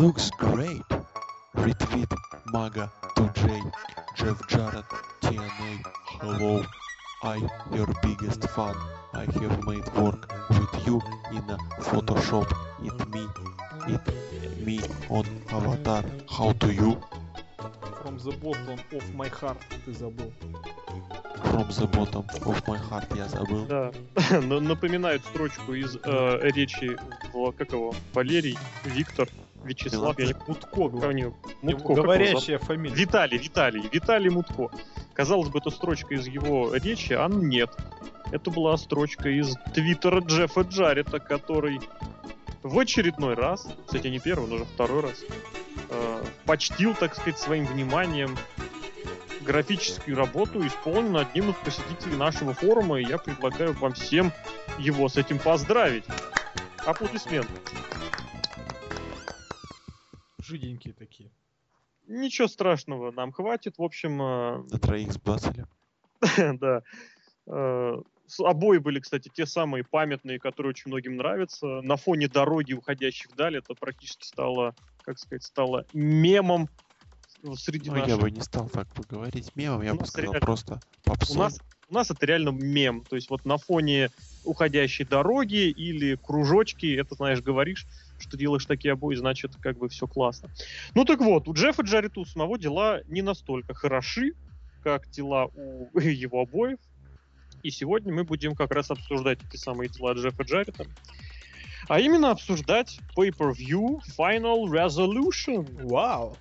Looks great. Retweet Maga 2J. Jeff Jarrett TNA. Hello. I your biggest fan. I have made work with you in a Photoshop. It me. It me on avatar. How do you? From the bottom of my heart ты забыл. From the bottom of my heart я забыл. Да. На- Напоминают строчку из э, речи, как его, Валерий, Виктор, Вячеслав, я не Мутко, говорю. Мутко, говорящая зовут? фамилия. Виталий, Виталий, Виталий Мутко. Казалось бы, это строчка из его речи, а нет. Это была строчка из твиттера Джеффа Джарета, который в очередной раз, кстати, не первый, но уже второй раз, э, почтил, так сказать, своим вниманием графическую работу, исполненную одним из посетителей нашего форума, и я предлагаю вам всем его с этим поздравить. Аплодисменты. Жиденькие такие. Ничего страшного, нам хватит. В общем, э, На троих сбацали. да. Э, Обои были, кстати, те самые памятные, которые очень многим нравятся. На фоне дороги, уходящей вдаль, это практически стало, как сказать, стало мемом среди Ну, я наших. бы не стал так бы говорить мемом, я У бы сказал реально- просто У попсой. нас, у нас это реально мем. То есть вот на фоне уходящей дороги или кружочки, это, знаешь, говоришь, что делаешь такие обои, значит, как бы все классно. Ну так вот, у Джеффа Джарета у самого дела не настолько хороши, как дела у его обоев. И сегодня мы будем как раз обсуждать эти самые дела Джеффа Джарета. А именно обсуждать Pay-Per-View Final Resolution. Вау!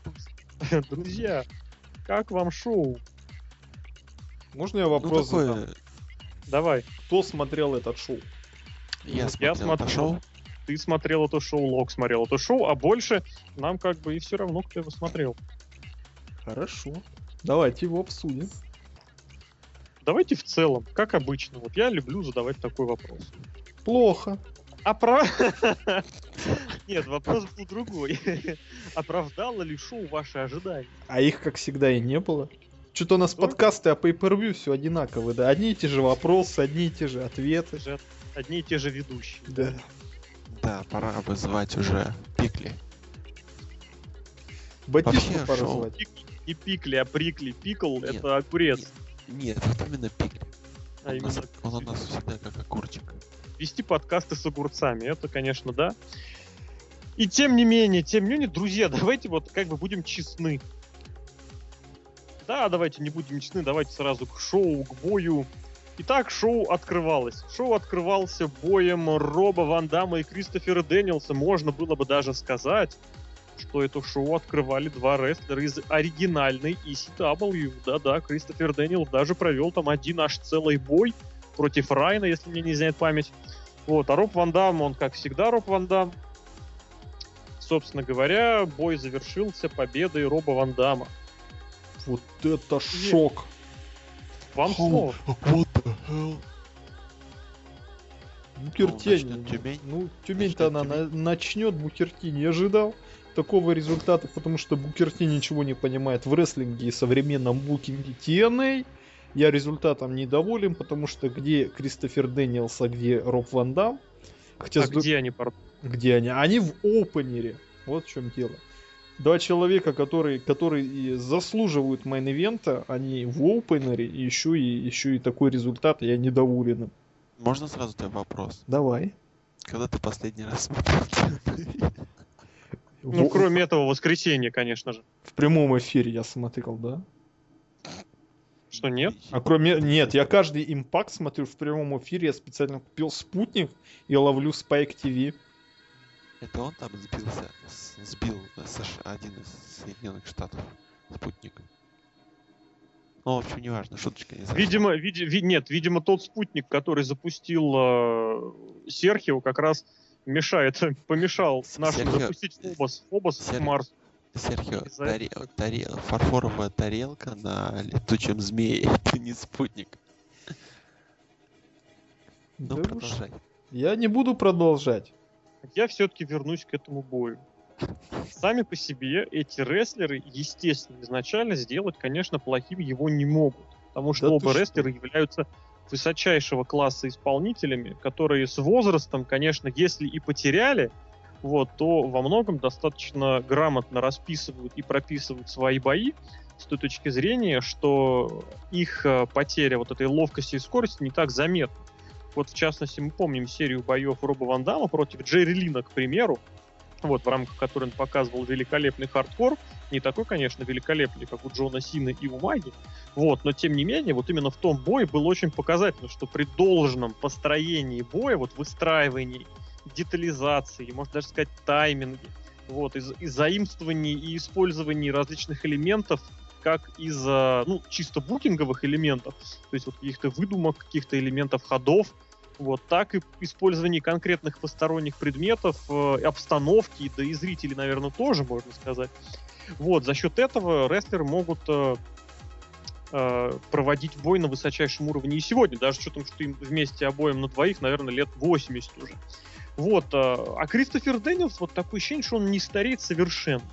Друзья, как вам шоу? Можно я Ну, вопрос задам? такое, Давай. Кто смотрел этот шоу? я Я смотрел это смотрел. шоу. Ты смотрел это шоу, Лок смотрел это шоу, а больше нам как бы и все равно, кто его смотрел. Хорошо. Давайте его обсудим. Давайте в целом, как обычно. Вот я люблю задавать такой вопрос. Плохо. А про... Нет, вопрос был другой. Оправдало ли шоу ваши ожидания? А их, как всегда, и не было. Что-то у нас Ну. подкасты о pay все одинаковые, да? Одни и те же вопросы, одни и те же ответы. Одни и те же ведущие. Да. Да, пора бы звать уже Пикли. Батишку Вообще, пора шоу. звать. Пик- Не пикли, а прикли. Пикл Нет, это огурец. Нет, вот именно Пикли. А Он, у нас- именно он у нас всегда как огурчик. вести подкасты с огурцами. Это, конечно, да. И тем не менее, тем не менее, друзья, давайте вот как бы будем честны. Да, давайте не будем честны, давайте сразу к шоу, к бою. Итак, шоу открывалось. Шоу открывался боем Роба Ван Дамма и Кристофера Дэниелса. Можно было бы даже сказать, что это шоу открывали два рестлера из оригинальной ECW. Да-да, Кристофер Дэниелс даже провел там один аж целый бой против Райна, если мне не изменяет память. Вот, а Роб Ван Дам, он как всегда Роб Ван Дам. Собственно говоря, бой завершился победой Роба Ван Дамма. Вот это шок. Вам слово. What the hell? Букертень. начнет Тюмень. Ну, Тюмень-то она Начнет на- начнет, Букерти не ожидал такого результата, потому что Букерти ничего не понимает в рестлинге и современном букинге TNA. Я результатом недоволен, потому что где Кристофер Дэниелс, а где Роб Ван Дам? Хотя А с где они, пардон? где они? Они в opener е. Вот в чем дело. Два человека, которые, которые и заслуживают main event а, они в opener е, и еще и, еще и такой результат, я недоволен. Можно сразу тебе вопрос? Давай. Когда ты последний раз смотрел? Ну, кроме этого воскресенья, конечно же. В прямом эфире я смотрел, да? Что, нет? А кроме... Нет, я каждый импакт смотрю в прямом эфире. Я специально купил спутник и ловлю Spike TV. Это он там сбился, сбил США, один из Соединенных Штатов спутник. Ну, в общем, неважно, шуточка не. Видимо, види- ви- нет, видимо, тот спутник, который запустил э, Серхио, как раз мешает, помешал нашим Серхио- запустить Фобос, Фобос в Серхио- Марс. Серхио, таре- таре- фарфоровая тарелка на летучем змее, это не спутник. Ну, Да уж. продолжай. Я не буду продолжать. Я все-таки вернусь к этому бою. Сами по себе эти рестлеры, естественно, изначально сделать, конечно, плохим его не могут. Потому что Да оба что? рестлера являются высочайшего класса исполнителями, которые с возрастом, конечно, если и потеряли вот, то во многом достаточно грамотно расписывают и прописывают свои бои с той точки зрения, что их э, потеря вот этой ловкости и скорости не так заметна. Вот, в частности, мы помним серию боев Роба Ван Дамма против Джерри Лина, к примеру, вот, в рамках которой он показывал великолепный хардкор, не такой, конечно, великолепный, как у Джона Сина и у Маги, вот, но тем не менее, вот именно в том бое было очень показательно, что при должном построении боя, вот выстраивании детализации, можно даже сказать тайминге, вот, из, из заимствований и использований различных элементов, как из, ну, чисто букинговых элементов, то есть вот каких-то выдумок, каких-то элементов ходов, вот, так и использование конкретных посторонних предметов, э, обстановки, да и зрителей, наверное, тоже, можно сказать. Вот, за счет этого рестлеры могут э, э, проводить бой на высочайшем уровне и сегодня, даже с учетом, что им вместе обоим на двоих, наверное, лет 80 уже. Вот. Э, а Кристофер Дэниелс, вот такое ощущение, что он не стареет совершенно.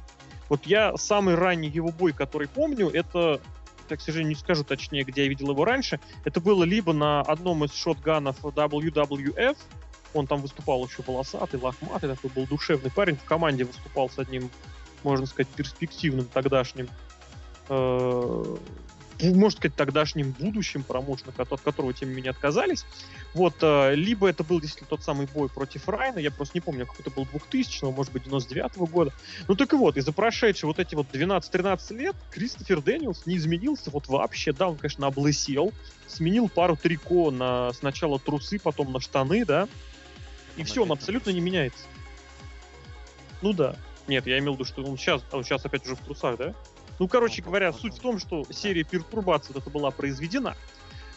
Вот я самый ранний его бой, который помню, это, так, к сожалению, не скажу точнее, где я видел его раньше, это было либо на одном из шотганов WWF, он там выступал еще волосатый, лохматый, такой был душевный парень, в команде выступал с одним, можно сказать, перспективным тогдашним э, можно сказать, тогдашним будущим промоушена, от которого, тем не менее, отказались. Вот, э, либо это был действительно тот самый бой против Райна, я просто не помню, какой это был 2000 может быть, 99 -го года. Ну так и вот, из-за прошедших вот эти вот 12-13 лет Кристофер Дэниелс не изменился вот вообще. Да, он, конечно, облысел, сменил пару трико на сначала трусы, потом на штаны, да, и все, он абсолютно не меняется. Ну да. Нет, я имел в виду, что он сейчас, он сейчас опять уже в трусах, да? Ну, короче говоря, суть в том, что серия пертурбаций вот это была произведена.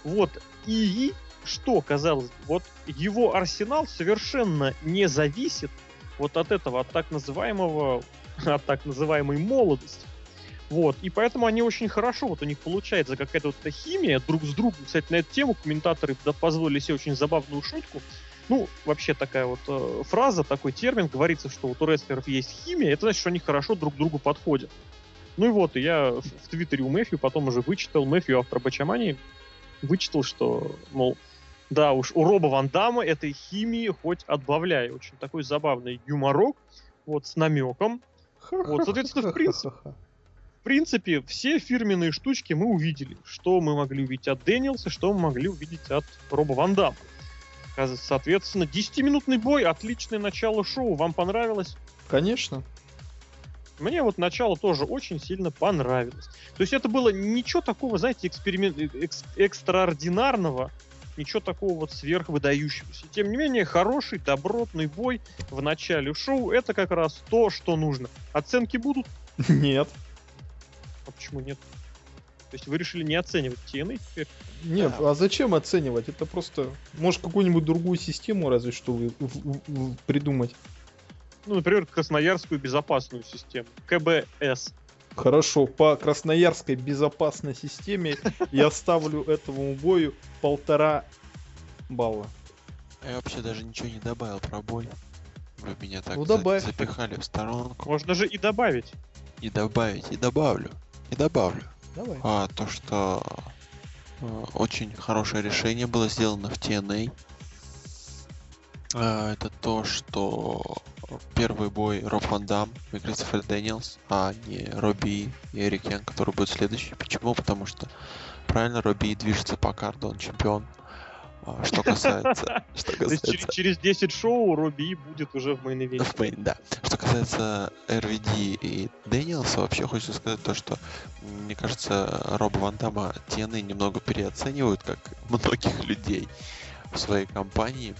Вот. И что, казалось вот его арсенал совершенно не зависит вот от этого, от так называемого, от так называемой молодости. Вот, и поэтому они очень хорошо, вот у них получается какая-то вот химия друг с другом. Кстати, на эту тему комментаторы позволили себе очень забавную шутку. Ну, вообще такая вот э, фраза, такой термин, говорится, что вот у рестлеров есть химия, это значит, что они хорошо друг к другу подходят. Ну и вот, я в Твиттере у Мэфью потом уже вычитал, Мэфью, автор Бачамани, вычитал, что, мол, да уж, у Роба Ван Дамма этой химии хоть отбавляй. Очень такой забавный юморок, вот, с намеком. Вот, соответственно, в принципе, в принципе, все фирменные штучки мы увидели. Что мы могли увидеть от Дэниелса, что мы могли увидеть от Роба Ван Дамма. Соответственно, 10-минутный бой, отличное начало шоу. Вам понравилось? Конечно. Мне вот начало тоже очень сильно понравилось. То есть это было ничего такого, знаете, эксперимент, э, экс, экстраординарного, ничего такого вот сверхвыдающегося. Тем не менее, хороший, добротный бой в начале шоу — это как раз то, что нужно. Оценки будут? Нет. А почему нет? То есть вы решили не оценивать TNA теперь? Нет, а зачем оценивать? Это просто... Может, какую-нибудь другую систему разве что вы, в, в, придумать ну, например, Красноярскую безопасную систему, КБС. Хорошо, по красноярской безопасной системе я ставлю этому бою полтора балла. Я вообще даже ничего не добавил про бой. Вы меня так ну, добавь. запихали в сторонку. Можно же и добавить. И добавить, и добавлю. И добавлю. Давай. А, то, что э, очень хорошее решение было сделано в TNA. А, это то, что первый бой Роб Ван Дам и Кристофер Дэниелс, а не Робби и Эрик Янг, который будет следующий. Почему? Потому что правильно Робби движется по card у, он чемпион. А, что касается... Что касается... Через 10 шоу Робби будет уже в main В main, да. Что касается RVD и Дэниелса, вообще хочется сказать то, что мне кажется, Роба Ван Дамма в TNA немного переоценивают, как многих людей в своей компании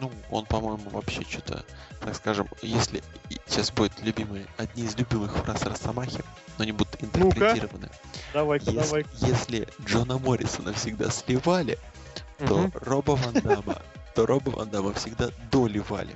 ну, он, по-моему, вообще что-то, так скажем, если сейчас будет любимые, одни из любимых фраз Росомахи, но они будут интерпретированы. Ну давай-ка, если, давай. Если Джона Моррисона всегда сливали, то Роба Ван Дамма, то Роба Ван Дамма всегда доливали.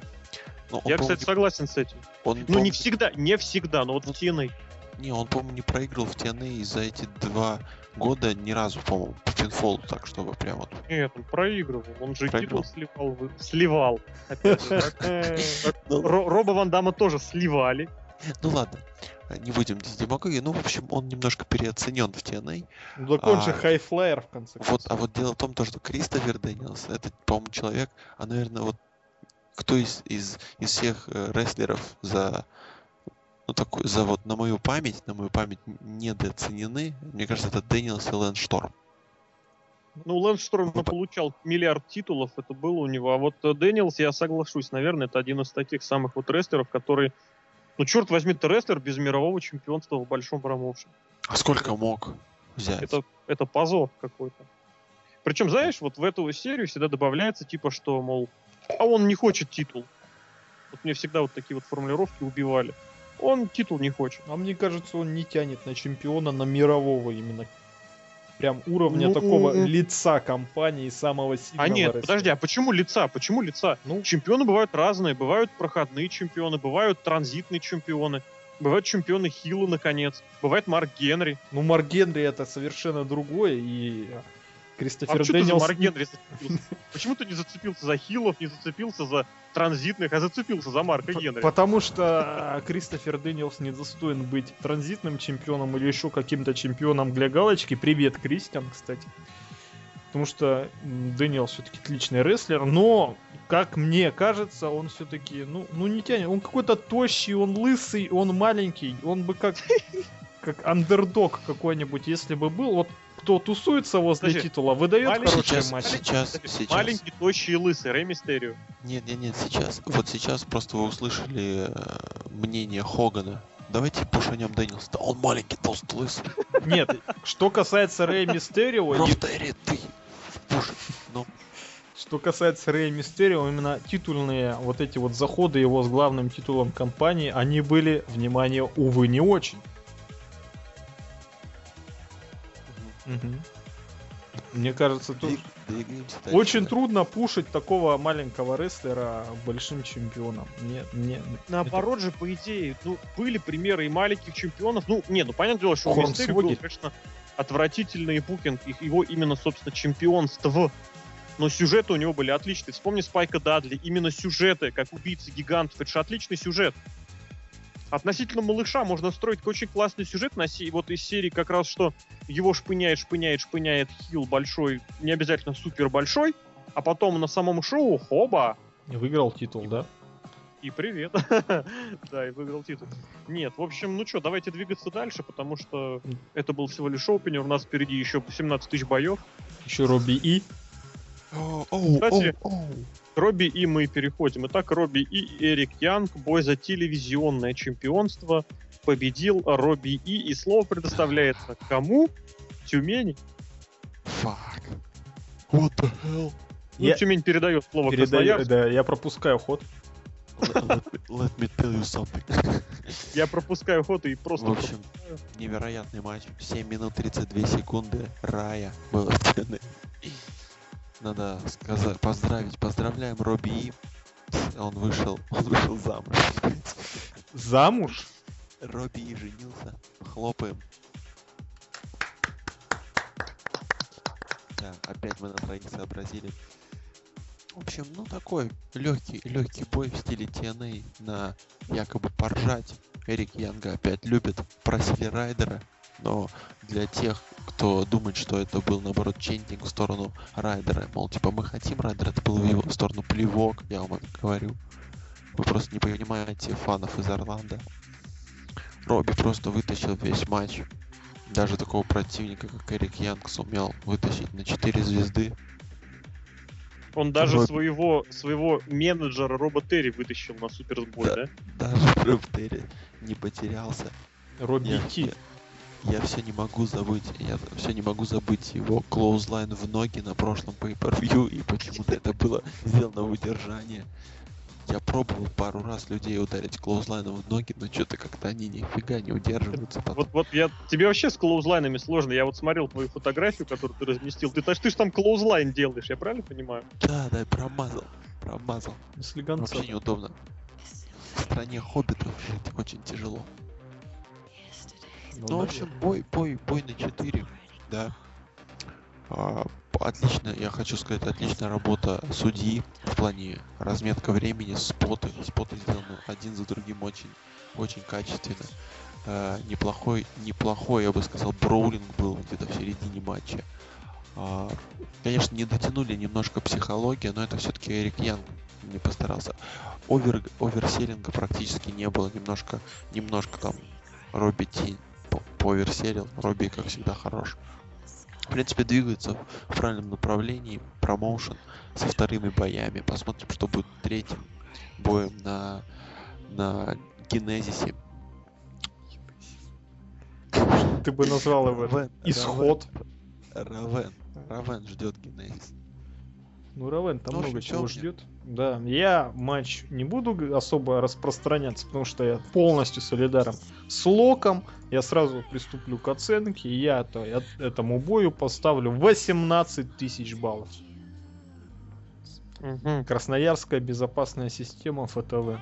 Но Я, кстати, согласен с этим. Он, ну, не всегда, не всегда, но вот в TNA. Не, он, по-моему, не проиграл в TNA за эти два года ни разу, по-моему, по pinfall у, так чтобы прям вот. Нет, он проигрывал. Он же титул сливал. Сливал. Ну. Роба Ван Дамма тоже сливали. Ну ладно, не будем здесь демагогии. Ну, в общем, он немножко переоценен в TNA. Ну, так он а, же high-flyer, в конце концов. Вот, а вот дело в том, то, что Кристофер Дэниелс, это, по-моему, человек, а, наверное, вот кто из, из, из всех э, рестлеров за ну такой за вот на мою память, на мою память недооценены, мне кажется, это Дэниелс и Лэнс Шторм. Ну, Лэнс Шторм Ну, по- получал миллиард титулов, это было у него. А вот Дэниелс, я соглашусь, наверное, это один из таких самых вот рестлеров, который... Ну, черт возьми, это рестлер без мирового чемпионства в большом промоушене. А сколько мог взять? Это, это позор какой-то. Причем, знаешь, вот в эту серию всегда добавляется, типа, что, мол, а он не хочет титул. Вот мне всегда вот такие вот формулировки убивали. Он титул не хочет. А мне кажется, он не тянет на чемпиона, на мирового именно. Прям уровня Ну, такого м. лица компании, самого сильного А нет, рестлера. подожди, а почему лица? Почему лица? Ну, Чемпионы бывают разные. Бывают проходные чемпионы, бывают транзитные чемпионы. Бывают чемпионы Хилла, наконец. Бывает Марк Генри. ну Марк Генри это совершенно другое, и Кристофер за Дэниелс... Марк Генри зацепился? Почему ты не зацепился за heel ов, не зацепился за транзитных, а зацепился за Марка Генри? Потому что а, Кристофер Дэниелс не достоин быть транзитным чемпионом или еще каким-то чемпионом для галочки. Привет, Кристиан, кстати. Потому что м, Дэниелс все-таки отличный рестлер, но, как мне кажется, он все-таки, ну, ну не тянет. Он какой-то тощий, он лысый, он маленький. Он бы как, как андердог какой-нибудь, если бы был. Вот кто тусуется возле Подожди, титула, выдает маленький- хороший Сейчас, матч. сейчас, Кстати, сейчас. Маленький, тощий и лысый, Рэй Мистерио. Нет, нет, нет, сейчас. Вот сейчас просто вы услышали э, мнение Хогана. Давайте пушанем Дэниелса. Да он маленький, толстый, лысый. Нет, что касается Рэй Мистерио, Рофтери, ты пуш. Ну, Что касается Рэя Мистерио, именно титульные вот эти вот заходы его с главным титулом компании, они были, внимание, увы, не очень. Мгм. Мне кажется, тут очень да. трудно пушить такого маленького рестлера большим чемпионом. Не, не, Наоборот же, по идее, ну, были примеры и маленьких чемпионов. Ну, не, ну, понятное дело, что у Хорнсвогель. Мистерио был, конечно, отвратительный букинг, их- его именно, собственно, чемпионство. Но сюжеты у него были отличные. Вспомни Спайка Дадли, именно сюжеты, как убийцы гигантов, это же отличный сюжет. Относительно малыша можно строить очень классный сюжет на се- вот из серии как раз, что его шпыняет, шпыняет, шпыняет хил большой, не обязательно супер большой, а потом на самом шоу, хоба, не выиграл титул, да? и привет. да, и выиграл титул. Нет, в общем, ну что, давайте двигаться дальше, потому что это был всего лишь опенер, у нас впереди еще 17 тысяч боев. Еще Робби И. Кстати, оу. Робби и мы переходим. Итак, Робби и Эрик Янг, бой за телевизионное чемпионство, победил Робби и, и слово предоставляется кому? Тюмени. Fuck. What the hell? Ну, Я- Тюмень передает слово Передаю, Красноярску. да, я пропускаю ход. Let, let me, let me tell you something. Я пропускаю ход и просто... В общем, невероятный матч. 7 минут 32 секунды. Рая было в. Надо сказать, поздравить. Поздравляем Робби И. Он вышел, он вышел замуж. Замуж? Робби И женился. Хлопаем. Да, опять мы на троих сообразили. В общем, ну такой легкий, легкий бой в стиле TNA на якобы поржать. Эрик Янга опять любит, просили Райдера, но для тех, кто думает, что это был наоборот чентинг в сторону Райдера, мол, типа мы хотим Райдера, это был в его сторону плевок, я вам это говорю. Вы просто не понимаете фанов из Орландо. Робби просто вытащил весь матч. Даже такого противника, как Эрик Янг, сумел вытащить на 4 звезды. Он даже Робби. своего, своего менеджера Роба Терри вытащил на суперсбой, Да. да? Даже Робби Терри не потерялся. Робби Ти. Я, все не могу забыть, я все не могу забыть его клоузлайн в ноги на прошлом pay-per-view, и почему-то это было сделано в удержание. Я пробовал пару раз людей ударить клоузлайном в ноги, но что-то как-то они нифига не удерживаются потом. Вот, вот я тебе вообще с клоузлайнами сложно. Я вот смотрел твою фотографию, которую ты разместил. Ты, ты ж там клоузлайн делаешь, я правильно понимаю? Да, да, промазал, промазал. Слегонца. Вообще неудобно. В стране хоббитов жить очень тяжело. Ну, Ну, в общем, бой, бой, бой на 4, да. А, отлично, я хочу сказать, отличная работа судьи в плане разметка времени, споты. Споты сделаны один за другим очень, очень качественно. А, неплохой, неплохой, я бы сказал, броулинг был где-то в середине матча. А, конечно, не дотянули немножко психология, но это все-таки Эрик Янг. не постарался. Овер, оверселлинга практически не было. Немножко, немножко там Робби Тинь по- поверселил. Робби, как всегда, хорош. В принципе, двигается в правильном направлении. Промоушен со вторыми боями. Посмотрим, что будет третьим боем на, на Генезисе. Ты бы назвал его Равен, исход. Равен. Равен ждет Генезис. Ну, Равен там Ну, в много чего ждет. Да, я матч не буду особо распространяться, потому что я полностью солидарен с Локом. Я сразу приступлю к оценке, и я то- я этому бою поставлю 18 тысяч баллов. Мгм. Красноярская безопасная система ФТВ.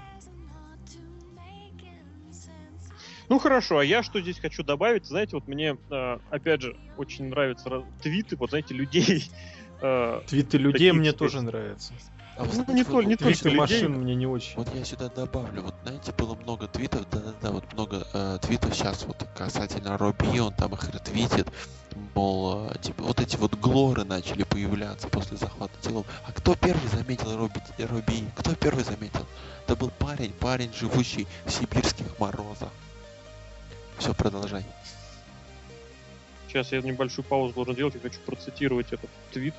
Ну хорошо, а я что здесь хочу добавить? Знаете, вот мне, э, опять же, очень нравятся твиты, вот знаете, людей. э, Твиты людей Такие мне тоже нравятся. А Ну, не вот- то- не только людей. машин мне не очень. Вот я сюда добавлю, вот знаете, было много твитов, да-да-да, вот много э, твитов сейчас вот касательно Робби, он там их ретвитит, мол, э, типа, вот эти вот глоры начали появляться после захвата тела. А кто первый заметил Робби, Робби? Кто первый заметил? Это был парень, парень, живущий в сибирских морозах. Все, продолжай. Сейчас я небольшую паузу должен делать, я хочу процитировать этот твит.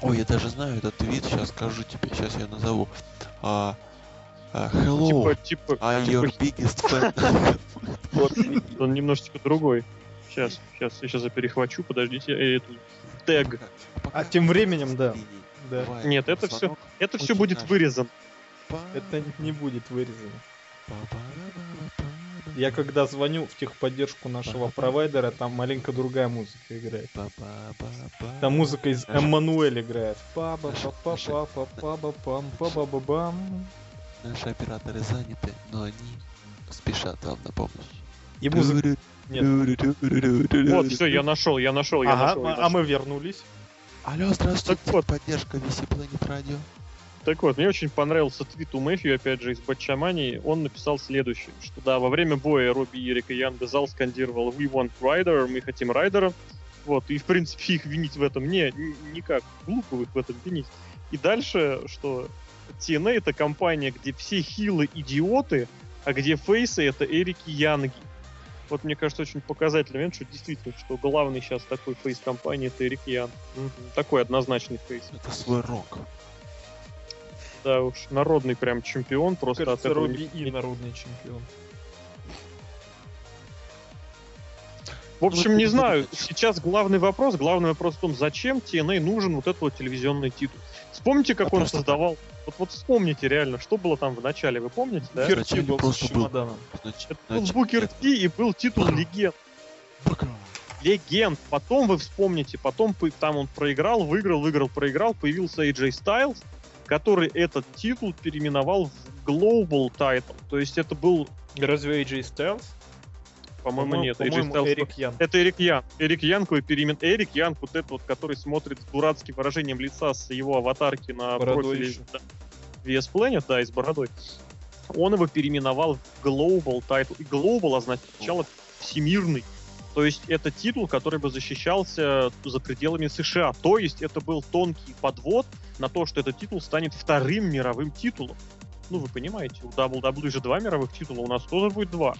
Ой, я даже знаю этот твит, сейчас скажу тебе, сейчас я назову. А, а, hello, Типа, типа, I'm типа, your biggest fan. вот, он немножечко другой. Сейчас, сейчас, я сейчас перехвачу, подождите, э, эту тег. А тем временем, да. Да. Нет, это всё- Это все будет вырезано. Это не будет вырезано. Я когда звоню в техподдержку нашего провайдера, там маленько другая музыка играет. Там музыка из Эммануэль играет. Паба па па па па па пам па ба ба бам Наши операторы заняты, но они спешат вам на помощь. И музыка... Нет. Вот, все, я нашел, я нашел, я Ага, нашел. а- мы вернулись. Алло, здравствуйте, Так вот. поддержка VC Planet Radio. Так вот, мне очень понравился твит у Мэфью, опять же, из Батчамани. Он написал следующее, что да, во время боя Робби, Ерик и Янга зал скандировал «We want Rider», «Мы хотим Райдера». Вот, и, в принципе, их винить в этом не, ни- никак. Глупо их в этом винить. И дальше, что TNA — это компания, где все heel ы идиоты, а где face ы — это Эрик и Янги. Вот, мне кажется, очень показательный момент, что действительно, что главный сейчас такой face компании — это Эрик Янг. Мгм. Такой однозначный face. Это свой рок. Да уж, народный прям чемпион, просто от Кажется, этого Робби не- и народный чемпион. В общем, не Ну, знаю. это- Сейчас главный вопрос, главный вопрос в том, зачем TNA нужен вот этот вот телевизионный титул. Вспомните, как А он создавал. Вот, вот вспомните реально, что было там в начале, вы помните, да? Букер Ти был с просто был- чемоданом. Значит, Это был Букер. Ти и был титул легенд. Букер. Легенд. Потом вы вспомните, потом по- там он проиграл, выиграл, выиграл, проиграл, появился AJ Styles, который этот титул переименовал в Global Title. То есть это был, Разве AJ Styles? по-моему, нет, AJ По-моему, Styles Эрик Ян. Это Эрик Ян. Эрик Янку и перемен... Эрик Янг, вот этот вот, который смотрит с дурацким выражением лица с его аватарки на Бородой профиле да, VS Planet, да, и с бородой. Он его переименовал в Global Title. И Global означало всемирный. То есть это титул, который бы защищался за пределами США. То есть это был тонкий подвод на то, что этот титул станет вторым мировым титулом. Ну, вы понимаете, у WWE же два мировых титула, у нас тоже будет два.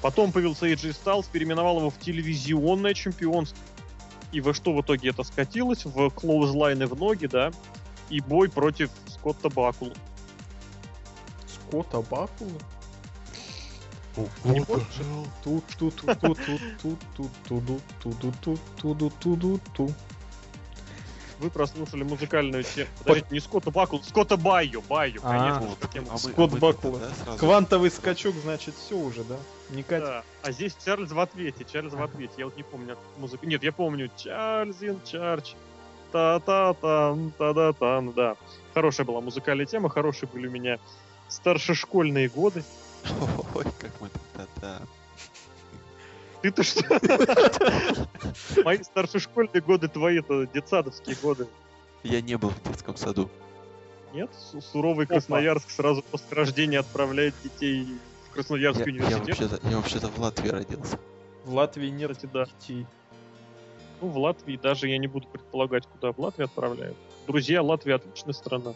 Потом появился AJ Styles, переименовал его в телевизионное чемпионство. И во что в итоге это скатилось? В клоузлайны в ноги, да? И бой против Скотта Бакула. Скотта Бакула? Не помнишь? Тут тут тут тут тут тут туду туду тут туду туду ту. Вы прослушали музыкальную тему. Подождите, не Скотта Бакула, Скотта Байо, Байо, А. конечно. А Скотт а Бакула. Квантовый скачок, значит, все уже, да? Не. Да. А здесь Чарльз в ответе, Чарльз в ответе. Я вот не помню музыку. Нет, я помню Чарльзин Чарч. Та-та-там, та-да-там, да. Хорошая была музыкальная тема, хорошие были у меня старшешкольные годы. Ой, как мы тогда... Ты-то что? Мои старшешкольные годы, твои-то детсадовские годы. Я не был в детском саду. Нет? Су- Суровый Красноярск сразу после рождения отправляет детей в Я, Красноярский я университет. вообще-то, я вообще-то в Латвии родился. В Латвии нет Кстати, да. детей. Ну, в Латвии даже я не буду предполагать, куда в Латвию отправляют. Друзья, Латвия отличная страна.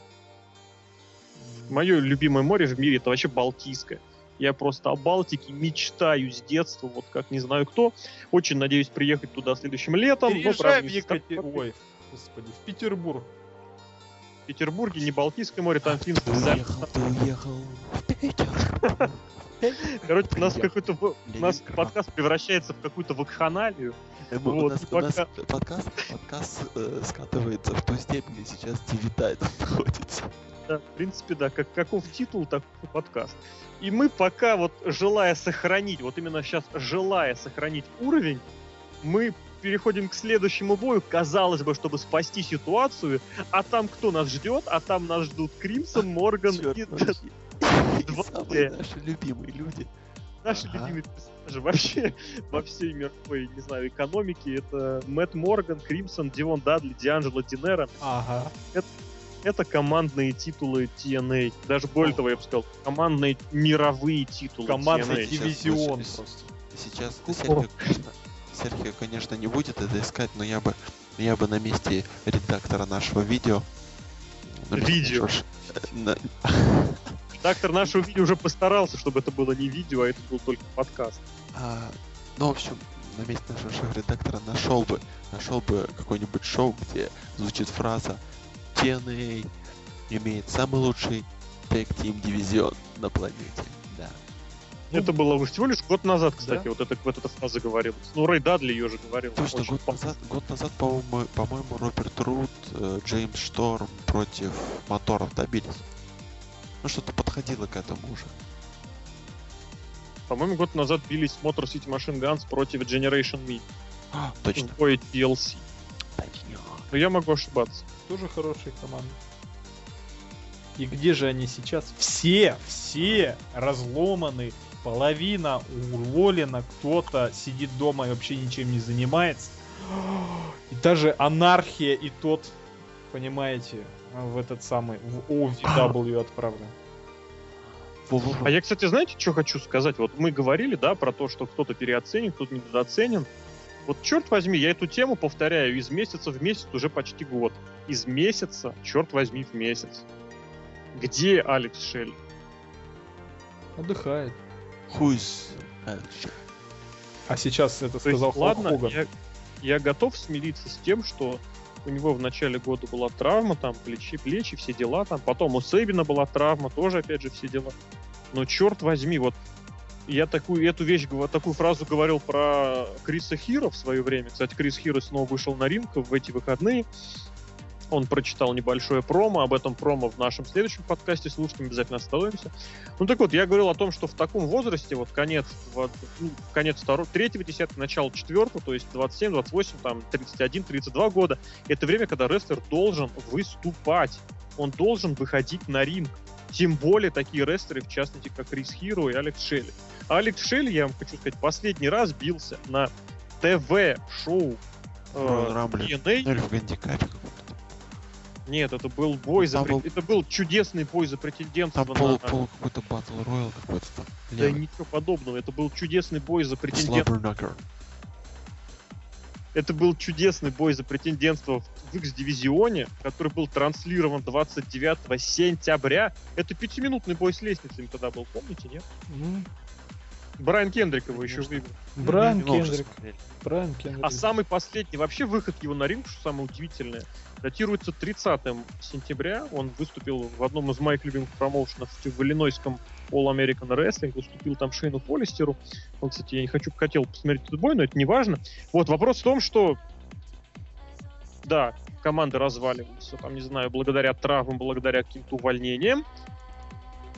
мое любимое море в мире это вообще Балтийское. Я просто о Балтике мечтаю с детства, вот как не знаю кто. Очень надеюсь приехать туда следующим летом. но, Переезжай правда, в Екатер... в Ой, господи, в Петербург. Петербурге, не Балтийское море, там залив. уехал, ты уехал в. Короче, у нас какой-то в- у нас подкаст превращается в какую-то вакханалию. Э, мы- У Вот, нас и у нас пока- подкаст подкаст э, скатывается в ту степень, где сейчас Тиви Тайтон находится. Да, в принципе, да, как, каков титул, таков и подкаст. И мы пока вот желая сохранить, вот именно сейчас желая сохранить уровень, мы переходим к следующему бою, казалось бы, чтобы спасти ситуацию, а там кто нас ждет? А там нас ждут Кримсон, Морган и самые наши любимые люди. наши Ага. любимые персонажи вообще во всей мировой, не знаю, экономике. Это Мэтт Морган, Кримсон, Дивон Дадли, Дианджело Динера. Ага. Это командные титулы TNA. Даже более О. того, я бы сказал, командные мировые титулы Командный TNA. Сейчас дивизион слушай, просто. Сейчас О. Серхио, конечно, Серхио, конечно, не будет это искать, но я бы, я бы на месте редактора нашего видео... Видео. э, на- Редактор нашего видео уже постарался, чтобы это было не видео, а это был только подкаст. а, ну, в общем, на месте нашего редактора нашел бы, нашел бы какое-нибудь шоу, где звучит фраза TNA имеет самый лучший тег-тим дивизион на планете. Да. Ну, это было уже всего лишь год назад, кстати, Да. вот, это, вот эта фраза говорилась. Ну, Рэй Дадли ее же говорил. Точно, Очень год пафосно. назад, год назад, по-моему, по-моему, Роберт Рут, э, Джеймс Шторм против моторов добились. Ну, что-то подходило к этому уже. По-моему, год назад бились Motor City Machine Guns против Generation Me. А, точно. В бое TLC. Точно. Но я могу ошибаться. Тоже хорошая команда. И где же они сейчас? Все, все разломаны. Половина уволена, кто-то сидит дома и вообще ничем не занимается. И даже анархия и тот, понимаете, в этот самый, в OVW отправлен. А я, кстати, знаете, что хочу сказать? Вот мы говорили, да, про то, что кто-то переоценен, кто-то недооценен. Вот черт возьми, я эту тему повторяю из месяца в месяц уже почти год. Из месяца, черт возьми, в месяц. Где Алекс Шелли? Отдыхает. Alex? А сейчас это То есть, сказал Халк ладно, Хоган. я, я готов смириться с тем, что у него в начале года была травма, там, плечи, плечи, все дела там. Потом у Сейбина была травма, тоже, опять же, все дела. Но черт возьми, вот я такую эту вещь, такую фразу говорил про Криса Хиро в свое время. Кстати, Крис Хиро снова вышел на ринг в эти выходные. Он прочитал небольшое промо, об этом промо в нашем следующем подкасте, слушайте, обязательно остановимся. Ну так вот, я говорил о том, что в таком возрасте, вот конец, ну, конец второго, третьего десятка, начало четвертого, то есть 27, 28, там, 31, 32 года, это время, когда рестлер должен выступать, он должен выходить на ринг. Тем более такие рестлеры, в частности, как Крис Хиро и Алекс Шелли. А Алекс Шелли, я вам хочу сказать, последний раз бился на ТВ-шоу Royal Rumble. TNA. Ну Нет, это был бой за был- это был чудесный бой за претендентство Там пол, на- пол какой-то батл роял какой-то там. Да Левый. ничего подобного. Это был чудесный бой за претендентство. Это был чудесный бой за претендентство в X-дивизионе, который был транслирован 29 сентября. Это пятиминутный бой с лестницами тогда был, помните, нет? Ну, Брайан Кендрик его еще выиграл. Брайан Кендрик. Брайан Кендрик. А самый последний, вообще выход его на ринг, что самое удивительное, датируется 30 сентября. Он выступил в одном из моих любимых промоушенов в Иллинойском All American Wrestling, уступил там Шейну Полистеру. Он, кстати, я не хочу, хотел посмотреть этот бой, но это не важно. Вот, вопрос в том, что да, команды разваливаются, там, не знаю, благодаря травмам, благодаря каким-то увольнениям.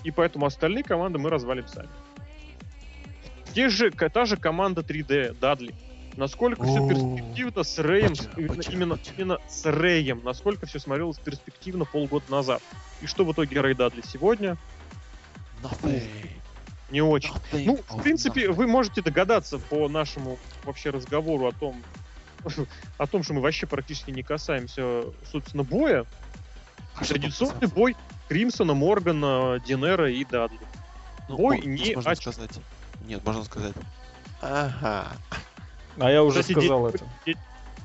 И поэтому остальные команды мы развалим сами. Те же, та же команда 3D, Дадли. Насколько все О, перспективно с Рэем, именно, именно, с Рэем, насколько все смотрелось перспективно полгода назад. И что в итоге Рэй Дадли сегодня? Не очень. Ну, в принципе, вы можете догадаться по нашему вообще разговору о том, о том, что мы вообще практически не касаемся, собственно, боя. А Традиционный бой Кримсона, Моргана, Динера и Дадли. Ну, бой не о сказать. Нет, можно сказать. Ага. А я уже Кстати, сказал дети, это. де-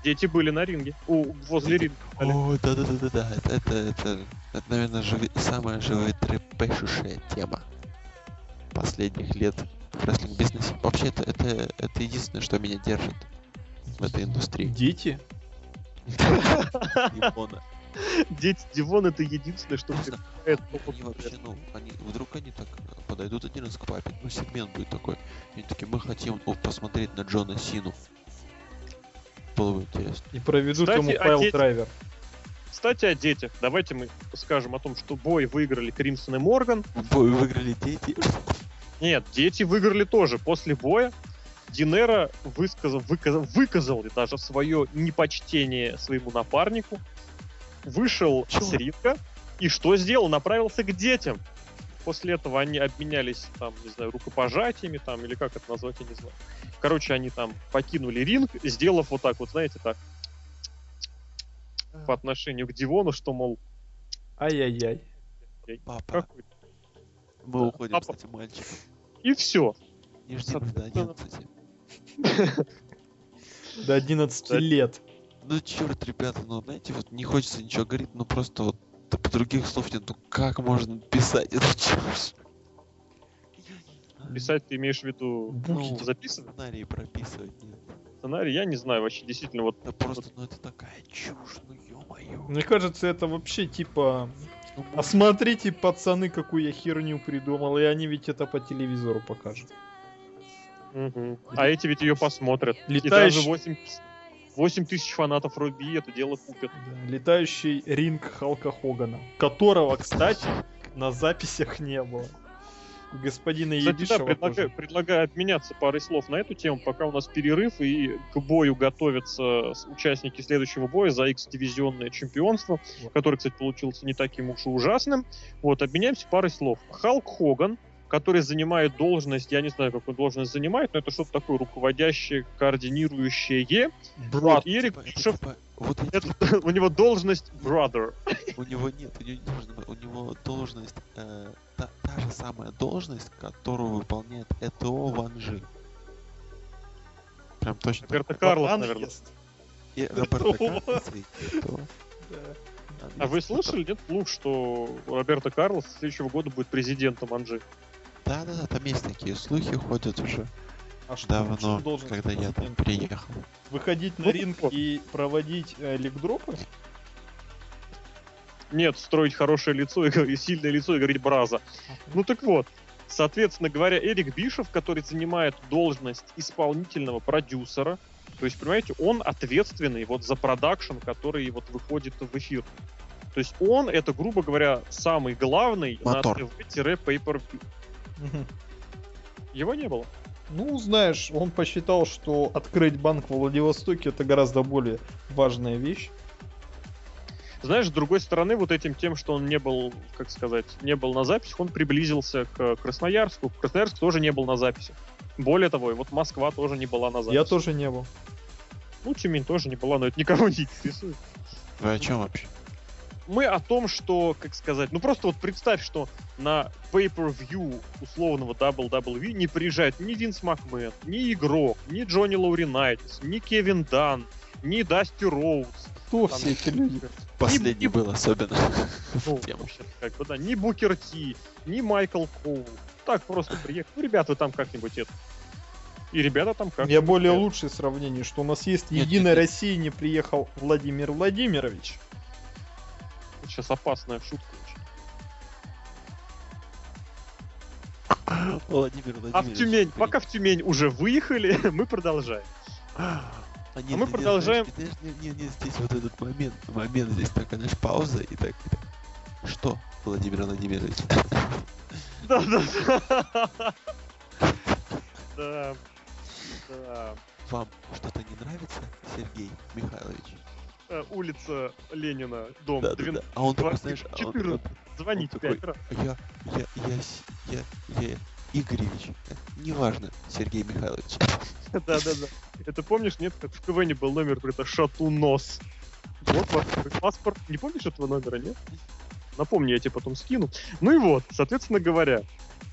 дети были на ринге, у, возле ринга. О, да-да-да-да-да. Это, это, это Это, наверное, живи... самая животрепещущая тема последних лет в рестлинг-бизнесе. Вообще, это, это, это единственное, что меня держит в этой индустрии. Дети? Япона. Дети Дивон это единственное, что привлекает Они вообще, ну, они, вдруг они так подойдут один раз к папе, ну, сегмент будет такой. И они такие, мы хотим ну, посмотреть на Джона Сину. Было бы интересно. И проведут Кстати, ему файл драйвер. Кстати, о детях. Давайте мы скажем о том, что бой выиграли Кримсон и Морган. Бой выиграли дети. Нет, дети выиграли тоже. После боя Динера высказал, выказал, выказал даже свое непочтение своему напарнику, вышел Чё? с ринга и что сделал? Направился к детям. После этого они обменялись, там, не знаю, рукопожатиями, там, или как это назвать, я не знаю. Короче, они там покинули ринг, сделав вот так вот, знаете, так, по отношению к Дивону, что, мол, Ай-яй-яй. Папа, какой мы уходим, Папа. кстати, мальчик. И все. Не жди до Соответственно. 11. До 11 Да. лет. Ну, черт, ребята, ну, знаете, вот не хочется ничего говорить, ну, просто вот по других слов нет, ну, как можно писать эту чушь? Писать ты имеешь в виду Ну, записывать сценарии прописывать нет. сценарий? Я не знаю вообще, действительно, вот Да просто, ну, это такая чушь, ну, ё-моё. Мне кажется, это вообще типа... Ну, А смотрите, пацаны, какую я херню придумал, и они ведь это по телевизору покажут. Мгм. А эти ведь ее посмотрят. И Летающий- даже 8, 8 тысяч фанатов Руби это дело купят. Да, Летающий ринг Халка Хогана, которого, кстати, на записях не было. Господина Кстати, да, Ебишева предлагаю, тоже. предлагаю обменяться парой слов на эту тему, пока у нас перерыв, и к бою готовятся участники следующего боя за X-дивизионное чемпионство, Вот. который, кстати, получился не таким уж и ужасным. Вот, обменяемся парой слов. Халк Хоган, который занимает должность, я не знаю, какую должность занимает, но это что-то такое руководящее, координирующее. Брат, И Эрик типа, Бишев, типа, вот эти это, у него должность brother. У него нет, у него не должно быть, у него должность, э, та, та же самая должность, которую выполняет ЭТО Ванжи. Прям точно. Роберто. Карлос, Баран наверное. ест. И Роберто. Карлос и ЭТО. Да. А вы слышали, нет, слух, что Роберто Карлос с следующего года будет президентом Анжи? Да, да, да, там есть такие слухи ходят уже А что, давно, что он должен когда я там приехал. Выходить на Ну, ринг вот. и проводить э, ликдропы? Нет, строить хорошее лицо и, и сильное лицо и говорить браза. Ну так вот, соответственно говоря, Эрик Бишев, который занимает должность исполнительного продюсера, то есть, понимаете, он ответственный вот за продакшн, который вот выходит в эфир. То есть он, это, грубо говоря, самый главный Мотор. на TV-pay-per-view. Его не было. Ну, знаешь, он посчитал, что открыть банк в Владивостоке это гораздо более важная вещь. Знаешь, с другой стороны, вот этим тем, что он не был, как сказать, не был на записях, он приблизился к Красноярску. Красноярск тоже не был на записи. Более того, и вот Москва тоже не была на записи. Я тоже не был. Ну, Тюмень тоже не была, но это никого не интересует. Вы о чем вообще? Мы о том, что, как сказать, ну просто вот представь, что на pay-per-view условного WWE не приезжает ни Винс Макмен, ни Игрок, ни Джонни Лауринайтис, ни Кевин Дан, ни Дасти Роуз. Кто Там- все эти люди? Последний и- был особенно Ну, вообще, как бы, да, ни Букер Ти, ни Майкл Коул. Так просто приехал. Ну, ребята, там как-нибудь это. И ребята там как Я более лучшее сравнение, что у нас есть Нет, Единая нет, нет. Россия, не приехал Владимир Владимирович. Сейчас опасная шутка очень. Владимир А в Владимирович. Тюмень, пока в Тюмень уже выехали, мы продолжаем. А, нет, мы ты не продолжаем. знаешь, ты знаешь, Не, не, не, здесь вот этот момент, момент, здесь такая, знаешь, пауза и так, и так. Что, Владимир Владимирович? Да. Да. Да. Вам что-то не нравится, Сергей Михайлович? Э, Улица Ленина, дом. Да, да, двен- да. А он такой, квартира знаешь, а он 14. такой, Звоните Он такой, пять раз. я, я, я, я, я, Игоревич, э, неважно, Сергей Михайлович. Да, да, да. Это помнишь, нет, как в КВН был номер, это Шатунос. Вот ваш паспорт. Не помнишь этого номера, нет? Напомни, я тебе потом скину. Ну и вот, соответственно говоря.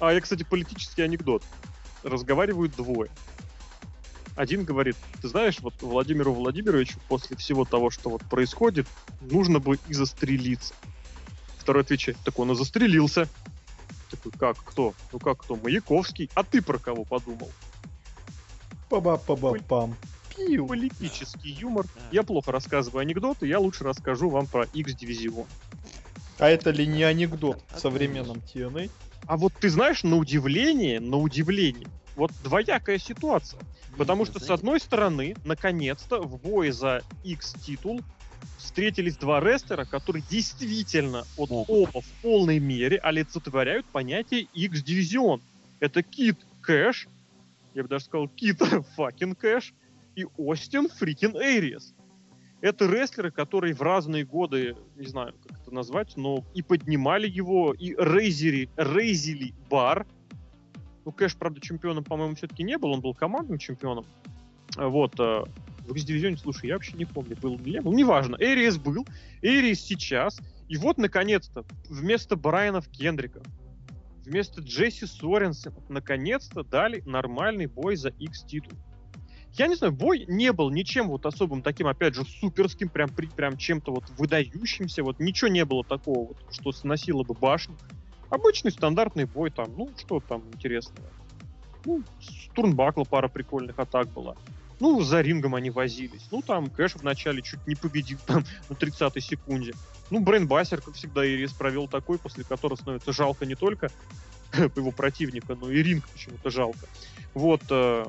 А я, кстати, политический анекдот. Разговаривают двое. Один говорит, ты знаешь, вот Владимиру Владимировичу после всего того, что вот происходит, нужно бы и застрелиться. второй отвечает, так он и застрелился. Такой, как, кто? Ну как кто? Маяковский. А ты про кого подумал? Па-ба-па-ба-пам. Пиу. Политический юмор. Я плохо рассказываю анекдоты, я лучше расскажу вам про X-дивизион. А это ли не анекдот в современном TNA? А вот ты знаешь, на удивление, на удивление, вот двоякая ситуация. Потому что, с одной стороны, наконец-то в бое за X-титул встретились два рестлера, которые действительно вот Могут. оба в полной мере олицетворяют понятие X-дивизион. Это Кид Кэш, я бы даже сказал Кид fucking Кэш, и Остин freakin' Эйриас. Это рестлеры, которые в разные годы, не знаю, как это назвать, но и поднимали его, и рейзери, raise или bar. Ну, Кэш, правда, чемпионом, по-моему, все-таки не был, он был командным чемпионом. Вот, э, в X-дивизионе, слушай, я вообще не помню, был или не был, неважно. Эриас был, Эриас сейчас, и вот, наконец-то, вместо Брайанов Кендрика, вместо Джесси Соренсена, наконец-то дали нормальный бой за X-титул. Я не знаю, бой не был ничем вот особым таким, опять же, суперским, прям, прям чем-то вот выдающимся, вот ничего не было такого, вот, что сносило бы башню. Обычный стандартный бой там, ну, что там интересного. Ну, с Турнбакла пара прикольных атак была. Ну, за рингом они возились. Ну, там Кэш вначале чуть не победил там на 30-й секунде. Ну, Брейнбастер, как всегда, Ирис провел такой, после которого становится жалко не только его противника, но и ринг почему-то жалко. Вот, э,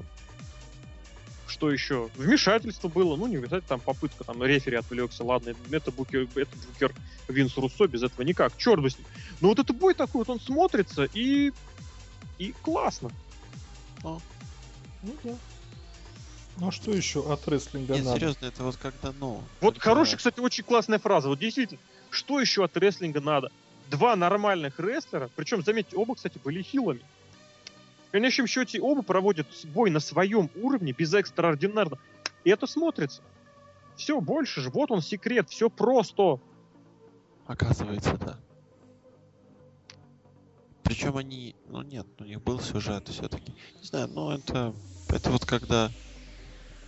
что еще? Вмешательство было, ну, не вмешательство, там попытка, там, рефери отвлекся, ладно, это букер, это букер Винс Руссо, без этого никак, черт бы с ним. Но вот этот бой такой вот, он смотрится, и... и классно. Ну да. Ну а что еще от рестлинга Нет, надо? серьезно, это вот когда, ну... Вот когда- хорошая, кстати, очень классная фраза. Вот действительно, что еще от рестлинга надо? Два нормальных рестлера, причем, заметьте, оба, кстати, были хилами. В конечном счете, оба проводят бой на своем уровне, без экстраординарно. И это смотрится. Все, больше же, вот он секрет, все просто. Оказывается, да. Причем они, ну нет, у них был сюжет все-таки. Не знаю, ну это, это вот когда,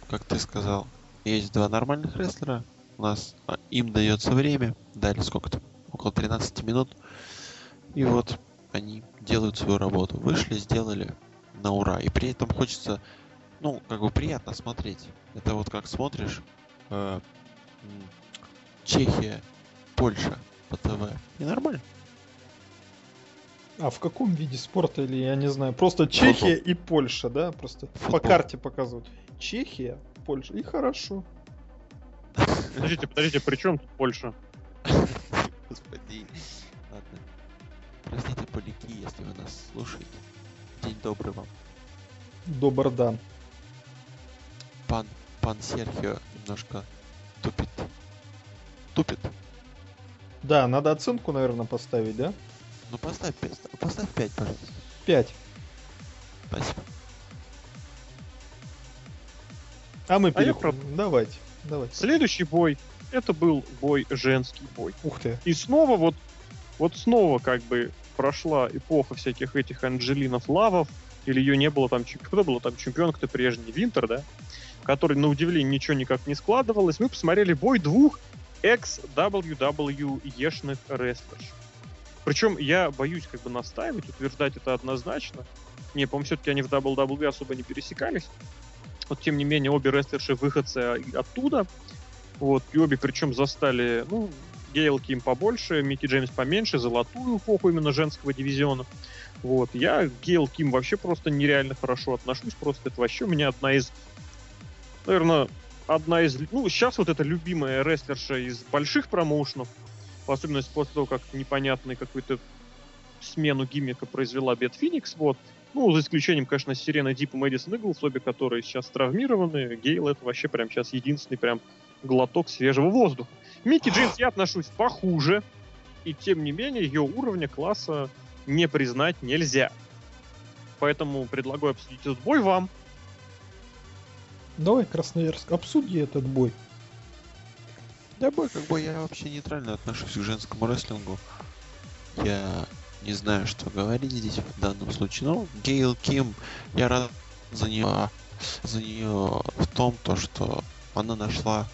как ты сказал, есть два нормальных рестлера, у нас а, им дается время, дали сколько там, около 13 минут, и вот они делают свою работу. Вышли, сделали на ура. И при этом хочется, ну, как бы приятно смотреть. Это вот как смотришь э, Чехия, Польша по ТВ. И нормально. А в каком виде спорта или я не знаю? Просто Чехия и Польша, да? Просто по Футбол. карте показывают. Чехия, Польша. И хорошо. Подождите, подождите, при чем тут Польша? Господи. Ладно. Простите, поляки, если вы нас слушаете. День добрый вам. Добр дан. Пан, пан Серхио немножко тупит. Тупит. Да, надо оценку, наверное, поставить, да? Ну поставь 5, поставь 5, пожалуйста. 5. Спасибо. А мы А я переходим. Давайте, давайте. Следующий бой, это был бой женский бой. Ух ты. И снова вот, вот снова как бы прошла эпоха всяких этих Анджелинов Лавов, или ее не было там, кто было там чемпион, кто прежний, Винтер, да? Который, на удивление, ничего никак не складывалось. Мы посмотрели бой двух ex-WWE-шных рестлерш. Причем я боюсь как бы настаивать, утверждать это однозначно. Не, по-моему, все-таки они в WWE особо не пересекались. Вот, тем не менее, обе рестлерши выходцы оттуда. Вот, и обе причем застали, ну, Гейл Ким побольше, Микки Джеймс поменьше, золотую эпоху именно женского дивизиона. Вот, я Гейл Ким вообще просто нереально хорошо отношусь, просто это вообще у меня одна из, наверное, одна из, ну, сейчас вот эта любимая рестлерша из больших промоушенов, в особенности после того, как непонятный какой-то смену гиммика произвела Бет Феникс, вот, ну, за исключением, конечно, Сирены Дип и Мэдисон Иглс, обе которые сейчас травмированы. Гейл это вообще прям сейчас единственный прям глоток свежего воздуха. Микки Джеймс я отношусь похуже, и тем не менее ее уровня класса не признать нельзя. Поэтому предлагаю обсудить этот бой вам. Давай, Красноярск, обсуди этот бой. Да, бой, как бы я вообще нейтрально отношусь к женскому рестлингу. Я не знаю, что говорить здесь в данном случае. Но Гейл Ким, я рад за нее, за нее в том, то, что она нашла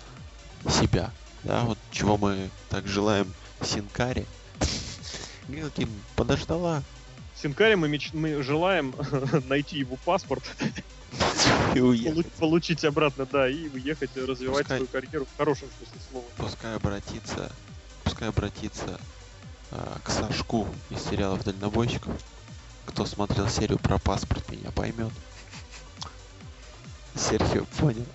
себя. Да, вот чего мы так желаем Синкаре. Гейл Ким подождала Синкаре мы, меч- мы желаем найти его паспорт, и уехать. получить обратно, да, и уехать э, развивать Пускай. свою карьеру в хорошем смысле слова. Пускай обратится, пускай обратится а, к Сашку из сериалов Дальнобойщиков. Кто смотрел серию про паспорт, меня поймет. Серхио понял.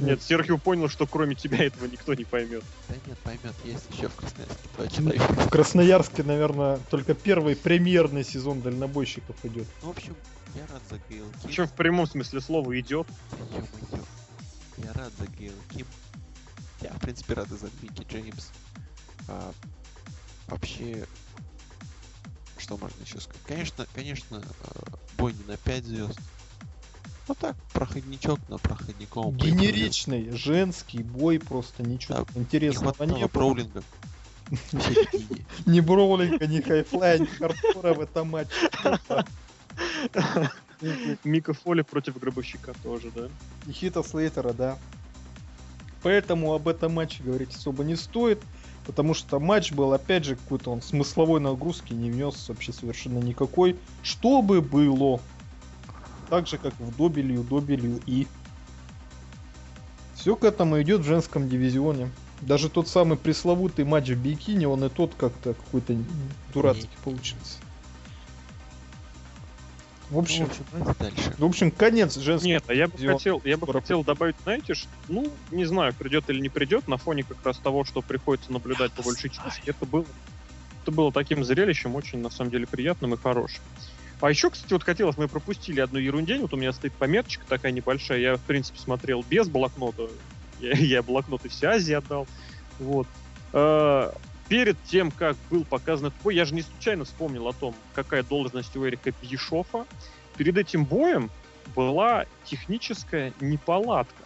Нет, Серхио понял, что кроме тебя этого никто не поймет. Да нет, поймет, есть еще в Красноярске два человека. В Красноярске, наверное, только первый премьерный сезон дальнобойщиков идет. Ну, в общем, я рад за Гейл Ким. Причем в прямом смысле слова идет. Ё-моё. Я рад за Гейл Ким. Я, в принципе, рад за Микки Джеймс. А, вообще, что можно еще сказать? Конечно, конечно, бой не на 5 звезд. Ну так, проходничок на pay-per-view. Генеричный женский бой, просто ничего Да, Не интересного не было. броулинга. Ни броулинга, ни хайфлая, ни хардкора в этом матче. Мика Фоли против Гробовщика тоже, да? И Хита Слейтера, да. Поэтому об этом матче говорить особо не стоит. Потому что матч был, опять же, какой-то он смысловой нагрузки не внес вообще совершенно никакой. Что бы было. Так же, как в W, W и. Все к этому идет в женском дивизионе. Даже тот самый пресловутый матч в бикини, он и тот как-то какой-то дурацкий получился. В Ну, общем, в общем, давайте дальше. в общем, конец женского Нет, а я бы хотел, я бы скоро хотел добавить, знаете, что, ну, не знаю, придет или не придет, на фоне как раз того, что приходится наблюдать по большей части, это было, это было таким зрелищем, очень, на самом деле, приятным и хорошим. А еще, кстати, вот хотелось, мы пропустили одну ерундень, вот у меня стоит пометочка такая небольшая, я, в принципе, смотрел без блокнота, я, я блокноты все Азии отдал, вот. Э, Перед тем, как был показан этот бой, я же не случайно вспомнил о том, какая должность у Эрика Бьешофа. Перед этим боем была техническая неполадка,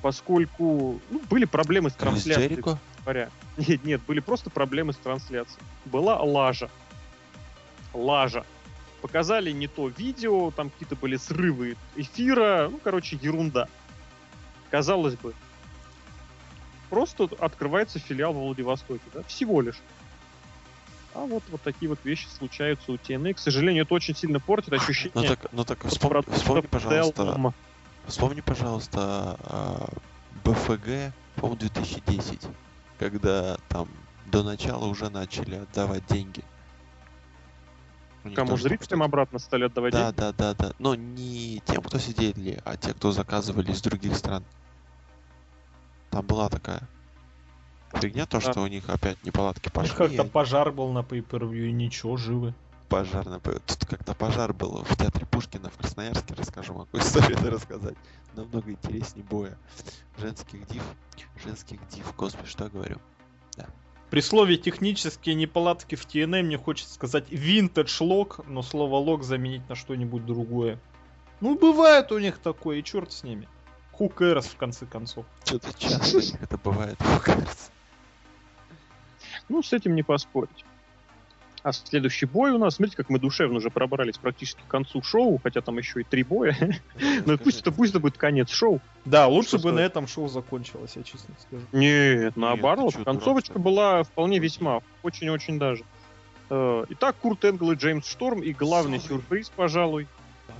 поскольку ну, были проблемы с трансляцией, говоря. Нет, нет, были просто проблемы с трансляцией. Была лажа. Лажа. Показали не то видео, там какие-то были срывы эфира, ну, короче, ерунда. Казалось бы, просто открывается филиал в Владивостоке, да, всего лишь. А вот, вот такие вот вещи случаются у TNA. К сожалению, это очень сильно портит Ну ощущение так, ну так вспомни, вспомни, пожалуйста, вспомни, пожалуйста, БФГ, по-моему, 2010, когда там до начала уже начали отдавать деньги. Кому зрителям обратно стали отдавать Да, деньги? да, да, да. Но не тем, кто сидели, а те, кто заказывали из других стран. Там была такая фигня, то, А. что у них опять неполадки У них пошли. как-то и пожар был на pay и ничего, живы. пожар на Тут как-то пожар был в театре Пушкина в Красноярске. Расскажу, могу историю рассказать. Намного интереснее боя. Женских див. Женских див. Господи, что я говорю? При слове технические неполадки в TNA мне хочется сказать винтедж лог, но слово лог заменить на что-нибудь другое. Ну, бывает у них такое, и черт с ними. Cares, в конце концов. Что-то часто это бывает. Ну, с этим не поспорить. А следующий бой у нас, смотрите, как мы душевно уже пробрались практически к концу шоу, хотя там еще и три боя. Ну, и пусть это, пусть это будет конец шоу. Да, лучше бы на этом шоу закончилось, я честно скажу. Нет, наоборот, концовочка была вполне весьма, очень-очень даже. Э, Итак, Курт Энгл и Джеймс Шторм, и главный сюрприз, пожалуй,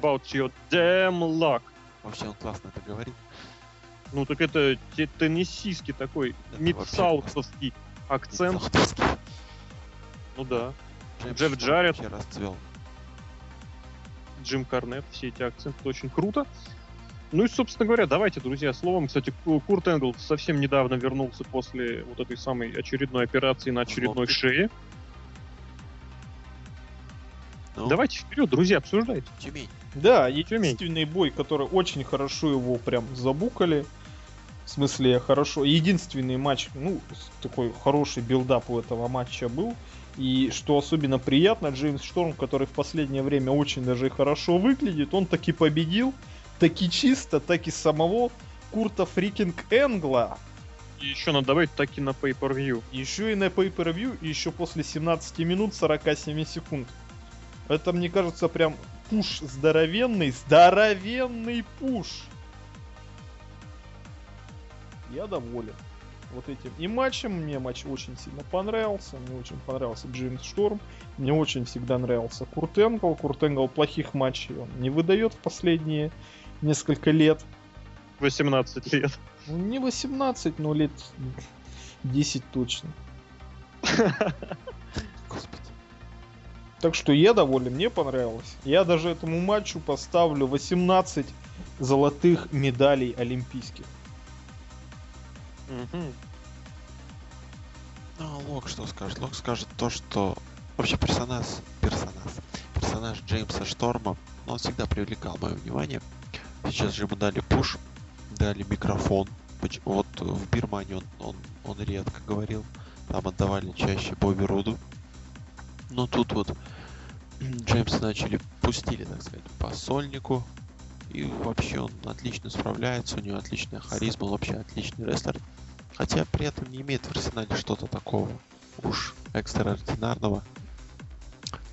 about your damn luck. Вообще он классно это говорит. Ну, так это те- теннессийский такой, мидсаутовский акцент. Ну да, Джефф Джаред. расцвел. Джим Карнет, все эти акценты, это очень круто. Ну и, собственно говоря, давайте, друзья, словом, кстати, Ку- Курт Энгл совсем недавно вернулся после вот этой самой очередной операции на очередной Локти. шее. Ну, Давайте вперед, друзья, обсуждайте. Тюмень. Да, Тюмень. единственный бой, который очень хорошо его прям за book али. В смысле, хорошо. Единственный матч, ну, такой хороший build-up у этого матча был. И что особенно приятно, Джеймс Шторм, который в последнее время очень даже и хорошо выглядит, он таки победил, таки чисто, так и самого Курта freaking Энгла. И еще надо добавить таки на Pay-Per-View. Еще и на Pay-Per-View, и еще после 17 минут 47 секунд. Это, мне кажется, прям пуш здоровенный, здоровенный пуш. Я доволен. Вот этим и матчем. Мне матч очень сильно понравился. Мне очень понравился Джеймс Шторм. Мне очень всегда нравился Курт Энгл. Курт Энгл плохих матчей он не выдает в последние несколько лет. 18 лет. Ну, не 18, но лет 10 точно. Господи. Так что я доволен, мне понравилось. Я даже этому матчу поставлю 18 золотых медалей олимпийских. Ну, а Лок что скажет? Лок скажет то, что вообще персонаж, персонаж, персонаж Джеймса Шторма, ну, он всегда привлекал мое внимание. Сейчас же ему дали пуш, дали микрофон. Вот в Бирмании он, он, он редко говорил, там отдавали чаще Бобби Руду. Но тут вот Джеймса начали, пустили, так сказать, по сольнику. И вообще он отлично справляется, у него отличная харизма, он вообще отличный рестлер. Хотя при этом не имеет в арсенале что-то такого уж экстраординарного.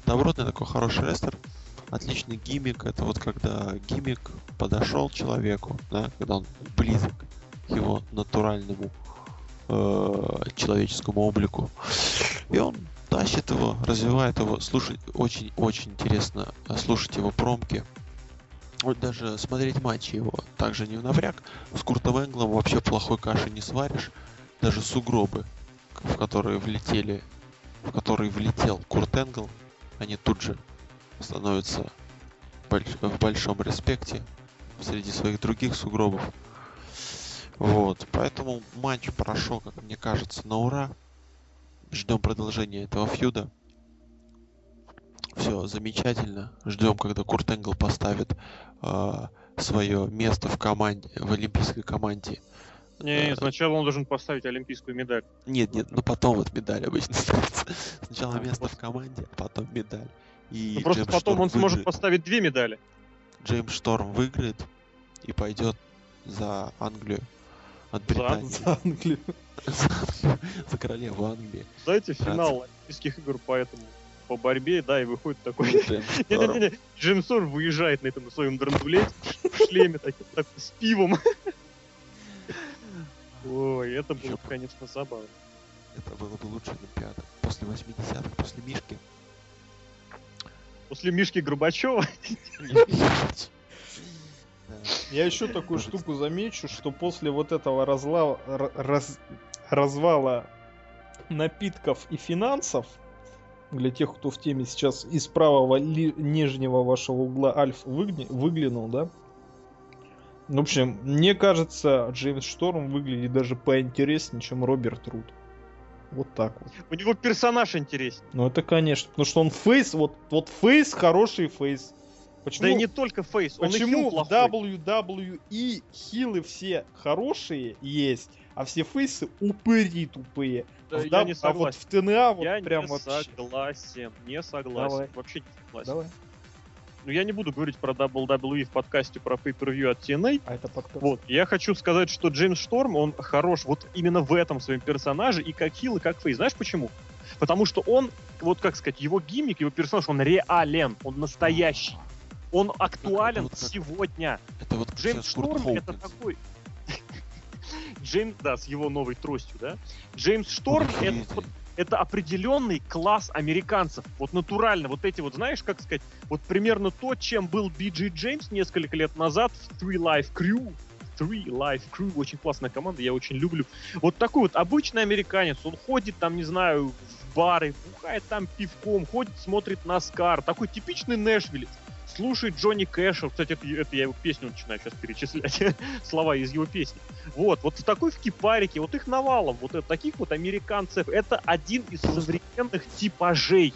Добротный такой хороший рестлер. Отличный гиммик. Это вот когда гиммик подошел человеку, да, когда он близок к его натуральному э, человеческому облику. И он тащит его, развивает его. Слушать очень-очень интересно э, слушать его промки. Вот даже смотреть матчи его также не в напряг. С Куртом Энглом вообще плохой каши не сваришь. Даже сугробы, в которые влетели, в которые влетел Курт Энгл, они тут же становятся в большом респекте среди своих других сугробов. Вот, поэтому матч прошел, как мне кажется, на ура. Ждем продолжения этого фьюда. Все замечательно. Ждем, когда Курт Энгл поставит свое место в команде, в олимпийской команде. Не, Э, сначала он должен поставить олимпийскую медаль. Нет, нет, ну потом вот медаль обычно ставится. Сначала А, место в команде, а потом медаль. И Ну, просто Джеймс потом Шторм он сможет выиграет. поставить две медали. Джеймс Шторм выиграет и пойдет за Англию от Британии. За Англию. За Англию, за королеву Англии. Знаете, финал Олимпийских игр поэтому по борьбе, да, и выходит такой... Не-не-не, Джеймс Торм выезжает на этом своем драндулете в шлеме таким, с пивом. Ой, это было, конечно, забавно. Это было бы лучше Олимпиада. После 80-х, после Мишки. После Мишки Горбачева. Я еще такую штуку замечу, что после вот этого разла... раз- развала напитков и финансов, для тех, кто в теме сейчас из правого ли- нижнего вашего угла Альф выгни- выглянул, да? В общем, мне кажется, Джеймс Шторм выглядит даже поинтереснее, чем Роберт Руд. Вот так вот. У него персонаж интереснее. Ну это конечно, потому что он face, вот, вот face хороший face. Почему? Да и не только face, он и Почему heel в плохой. WWE heel ы все хорошие есть, а все face ы упыри тупые? Да, В я даб- не а вот согласен. в TNA вот я прям не вообще. согласен, не согласен, Давай. вообще не согласен. Давай. Ну я не буду говорить про WWE в подкасте про pay-per-view от TNA. А это подкаст. Вот, я хочу сказать, что Джеймс Шторм, он хорош вот именно в этом своем персонаже и как хил, и как фейс. Знаешь почему? Потому что он, вот как сказать, его гиммик, его персонаж, он реален, он настоящий. Он актуален вот как- сегодня. Это вот Джеймс Шторм это такой... Джеймс, да, с его новой тростью, да? Джеймс Шторм это, вот- это определенный класс американцев. Вот натурально, вот эти вот, знаешь, как сказать, вот примерно то, чем был Биджи Джеймс несколько лет назад в Three Life Crew. Three Life Crew, очень классная команда, я очень люблю. Вот такой вот обычный американец, он ходит там, не знаю, в бары, бухает там пивком, ходит, смотрит Наскар, такой типичный Нэшвиллец. Слушает Джонни Кэша, кстати, это, это я его песню начинаю сейчас перечислять, слова из его песни. Вот, вот в такой в кипарике, вот их навалом, вот таких вот американцев, это один из современных типажей.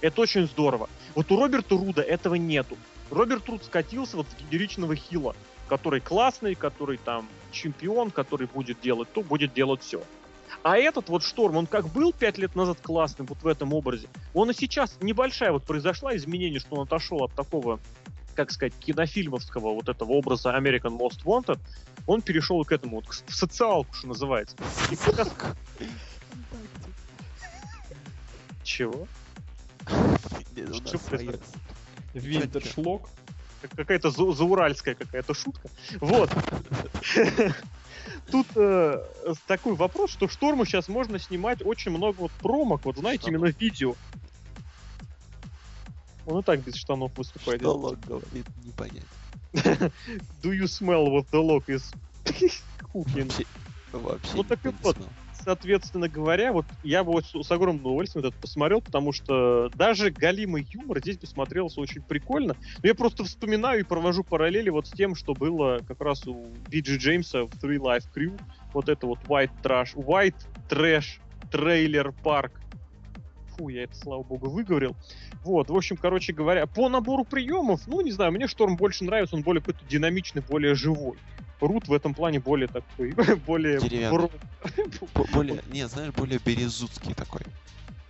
Это очень здорово. Вот у Роберта Руда этого нету. Роберт Руд скатился вот в генеричного хила, который классный, который там чемпион, который будет делать то, будет делать все. А этот вот Шторм, он как был пять лет назад классным вот в этом образе, он и сейчас небольшая вот произошла изменение, что он отошел от такого, как сказать, кинофильмовского вот этого образа American Most Wanted, он перешел к этому, вот, в социалку, что называется. И Чего? Что происходит? Какая-то за- зауральская какая-то шутка. Вот. Тут э, такой вопрос, что Шторму сейчас можно снимать очень много вот промок, вот знаете, Штанов. именно видео. Он и так без штанов выступает. Что Лок говорит, не понять. Do you smell what the lock is cooking? Вообще, вообще Ну, так никто и вот. знал. Соответственно говоря, вот я бы вот с, огромным удовольствием это посмотрел, потому что даже галимый юмор здесь бы смотрелся очень прикольно. Но я просто вспоминаю и провожу параллели вот с тем, что было как раз у Биджи Джеймса в Three Live Kru. Вот это вот White Trash, White Trash Trailer Park. Фу, я это, слава богу, выговорил. Вот, в общем, короче говоря, по набору приемов, ну, не знаю, мне Шторм больше нравится, он более какой-то динамичный, более живой. Рут в этом плане более такой, более... Деревянный. Более, не, знаешь, более березутский такой.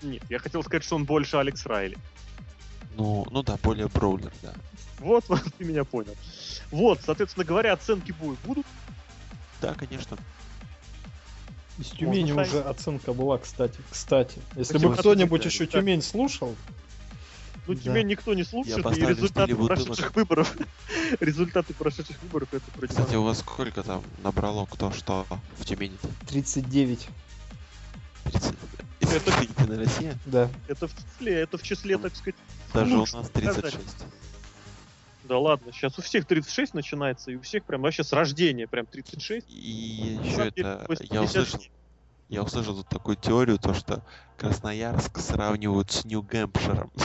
Нет, я хотел сказать, что он больше Алекс Райли. Ну, ну да, более броулер, да. Вот, вот, ты меня понял. Вот, соответственно говоря, оценки бою будут. Да, конечно. Из Тюмени Можно уже оценка была, кстати. Кстати, если бы кто-нибудь еще Да. Тюмень слушал, Ну, Да. тебя никто не слушает, и результаты прошедших выборов. результаты прошедших выборов это Кстати, против. у вас сколько там набрало кто что в Тюмени-то? 39. 30? Это- Единая Россия? Да. Это в числе, это в числе, так сказать. Даже у нас сказать. 36. Да ладно, сейчас у всех 36 начинается, и у всех прям вообще с рождения прям 36. И еще это, 80 я услышал, я услышал тут такую теорию, то что Красноярск сравнивают с Нью-Гэмпширом.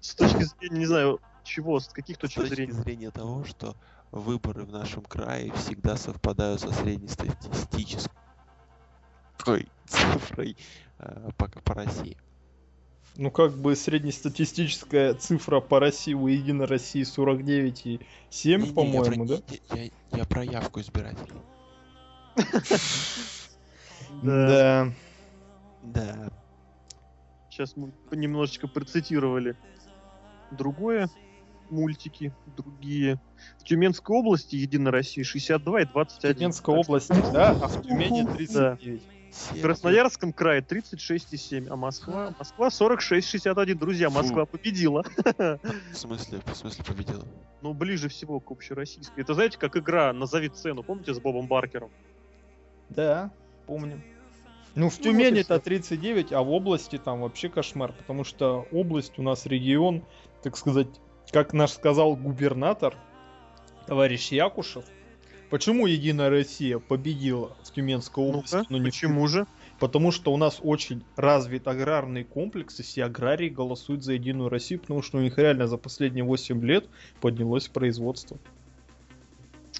С точки зрения, не знаю, чего, с каких С точек точки зрения. зрения того, что выборы в нашем крае всегда совпадают со среднестатистической цифрой э, по, России. Ну, как бы среднестатистическая цифра по России у Единой России 49,7, Не-не, я по-моему, да? Я, я- я про явку избирателей. Да. Да. Сейчас мы немножечко процитировали другое, мультики другие. В Тюменской области Единой России 62 и 21. Тюменской Так что области, да, а в Тюмени 39. В Красноярском крае 36,7, а Москва, Москва 46,61. Друзья, Москва победила. В смысле, в смысле победила? Ну, ближе всего к общероссийской. Это знаете, как игра «Назови цену», помните, с Бобом Баркером? Да, помним. Ну, в вот и Тюмени-то всё. 39, а в области там вообще кошмар, потому что область у нас регион, так сказать, как наш сказал губернатор, товарищ Якушев, почему Единая Россия победила в Тюменской области, Ну-ка, но не в почему же? Потому что у нас очень развит аграрный комплекс, и все аграрии голосуют за Единую Россию, потому что у них реально за последние 8 лет поднялось производство.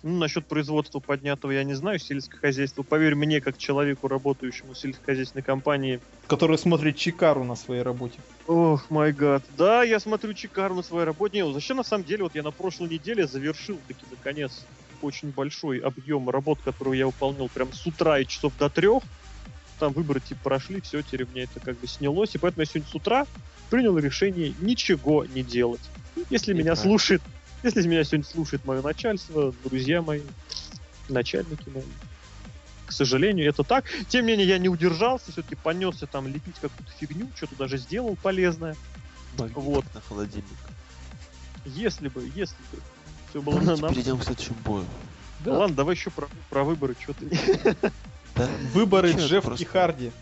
Ну, насчет производства поднятого я не знаю, сельское хозяйство. Поверь мне, как человеку, работающему в сельскохозяйственной компании. Который смотрит Чикару на своей работе. Ох, май гад. Да, я смотрю Чикару на своей работе. Не, Зачем на самом деле, вот я на прошлой неделе завершил таки наконец очень большой объем работ, которую я выполнял прям с утра и часов до трех. Там выборы типа прошли, все, теперь меня это как бы снялось. И поэтому я сегодня с утра принял решение ничего не делать. Если И меня правильно. слушает, если меня сегодня слушает мое начальство, друзья мои, начальники мои, к сожалению, это так. Тем не менее, я не удержался, все-таки понесся там лепить какую-то фигню, что-то даже сделал полезное. Магнитик Вот. на холодильник. Если бы, если бы. Все было на Давайте нам. перейдем к следующему бою. Да. Ладно, давай еще про, про выборы, что ты. Да? Выборы Джефф и Харди.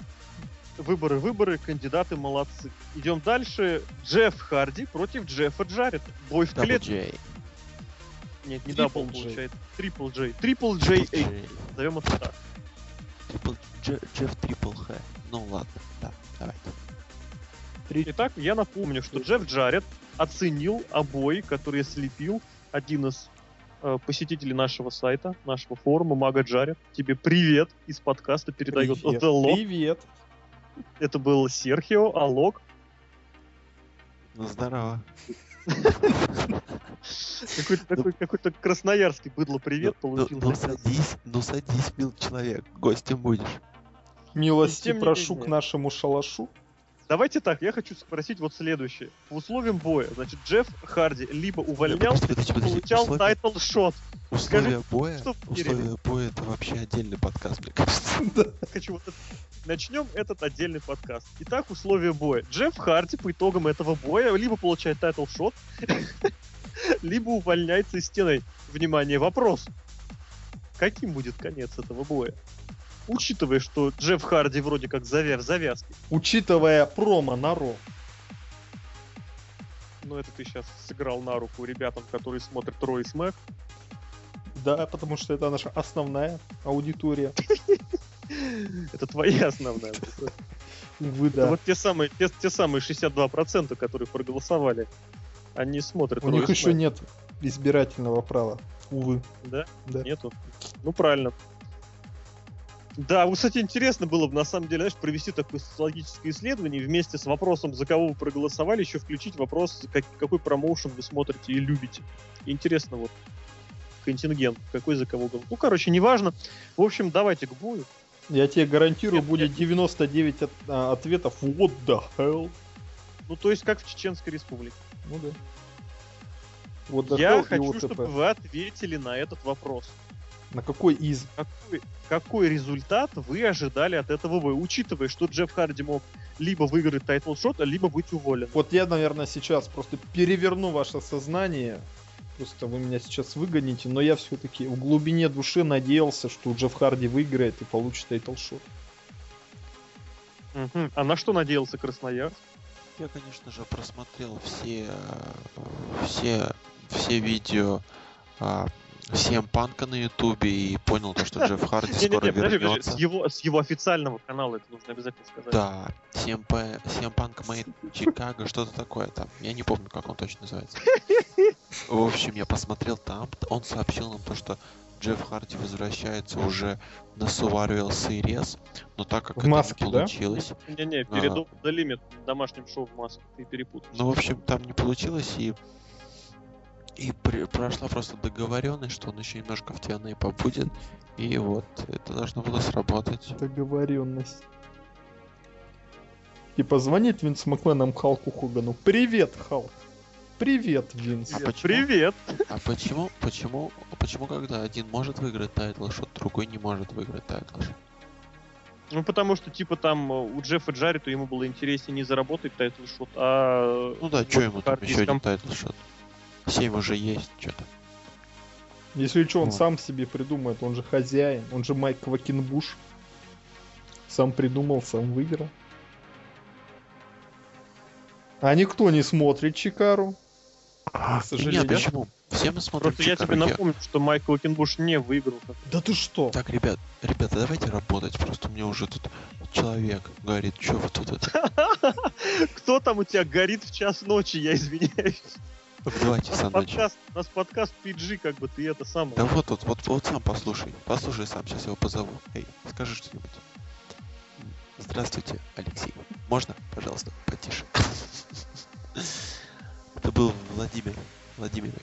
Выборы, выборы, кандидаты молодцы. Идем дальше. Джефф Харди против Джеффа Джарета. Бой в клетке. Нет, не double J. получается. Triple J. Triple J A. Назовем это так. J- Джефф Triple H. Ну ладно, да, давайте. Итак, я напомню, что Джефф Джаред оценил обои, которые слепил один из э, посетителей нашего сайта, нашего форума Мага Джаред. Тебе привет из подкаста передает Привет. The Lock. Привет. Это был Серхио Алок. Ну здорово. Какой-то такой, какой-то красноярский быдло привет ну, ну, получил. ну садись, ну садись, мил человек, гостем будешь. Милости прошу к нашему шалашу. Давайте так, я хочу спросить вот следующее. По условиям боя, значит, Джефф Харди либо увольнял, подожди, подожди, подожди. получал Условия- title shot. Условия боя, что в условия боя это вообще отдельный подкаст, мне кажется. Хочу вот это- Начнем этот отдельный подкаст. Итак, условия боя. Джефф Харди по итогам этого боя либо получает title shot, либо увольняется из TNA. Внимание, вопрос. каким будет конец этого боя? Учитывая, что Джефф Харди вроде как завя в завязке. Учитывая промо на Raw. Ну, это ты сейчас сыграл на руку ребятам, которые смотрят Raw и Smack. Да, потому что это наша основная аудитория. Это твоя основная. Увы, да. вот те самые, те, те самые 62%, которые проголосовали. Они смотрят У них еще нет избирательного права. Увы. Да? Да. Нету. Ну, правильно. Да, вот, кстати, интересно было бы, на самом деле, знаешь, провести такое социологическое исследование и вместе с вопросом, за кого вы проголосовали, еще включить вопрос, как- какой промоушен вы смотрите и любите. Интересно вот контингент, какой за кого голосовал. Ну, короче, неважно. В общем, давайте к бою. Я тебе гарантирую, Нет, будет нет. 99 от- а, ответов. What the hell? Ну, то есть, как в Чеченской Республике. Ну да. Вот Я хочу, чтобы вы ответили на этот вопрос. На какой из? какой, какой результат вы ожидали от этого боя, учитывая, что Джефф Харди мог либо выиграть title shot, либо быть уволен. Вот я, наверное, сейчас просто переверну ваше сознание. Просто вы меня сейчас выгоните, но я все-таки в глубине души надеялся, что Джефф Харди выиграет и получит title shot. Мгм. А на что надеялся Красноярск? Я, конечно же, просмотрел все, э, все, все видео а, CM Punk а на Ютубе и понял то, что Джефф Харди скоро вернется. с его, с его официального канала это нужно обязательно сказать. Да, CM, P- CM Punk Made Chicago, что-то такое там. Я не помню, как он точно называется. В общем, я посмотрел там, он сообщил нам то, что Джефф Харди возвращается уже на Subaru Series, но так как В это маске, не да? получилось, Не-не, перед Ага. The Limit домашним шоу в маске ты перепутал. ну, в общем, там не получилось, и и при- прошла просто договоренность, что он еще немножко в TNA побудет, и вот, это должно было сработать. Договоренность. Типа звонит Винс Макменом Халку Хогану. Привет, Халк. Привет, Винс. А Привет. почему? Привет! А почему, почему, почему, когда один может выиграть title shot, другой не может выиграть title shot? Ну, потому что, типа, там э, у Джеффа Джаррита ему было интереснее не заработать title shot, а... Ну да, вот что ему там еще один комп- title shot? Семь уже есть, что-то. Если что, он Вот. сам себе придумает, он же хозяин, он же Майк Квакенбуш. Сам придумал, сам выиграл. А никто не смотрит Чикару. К сожалению. Нет, почему? Все мы смотрим Просто я Чикаго. тебе напомню, что Майкл Кенбуш не выиграл. Да ты что? Так, ребят, ребята, давайте работать. Просто мне уже тут человек говорит, что вы тут это Кто там у тебя горит в час ночи, я извиняюсь. В два часа ночи. У нас подкаст PG, как бы ты это сам. Да вот тут, вот, вот сам послушай. Послушай сам, сейчас его позову. Эй, скажи что-нибудь. Здравствуйте, Алексей. Можно, пожалуйста, потише? Это был Владимир Владимирович.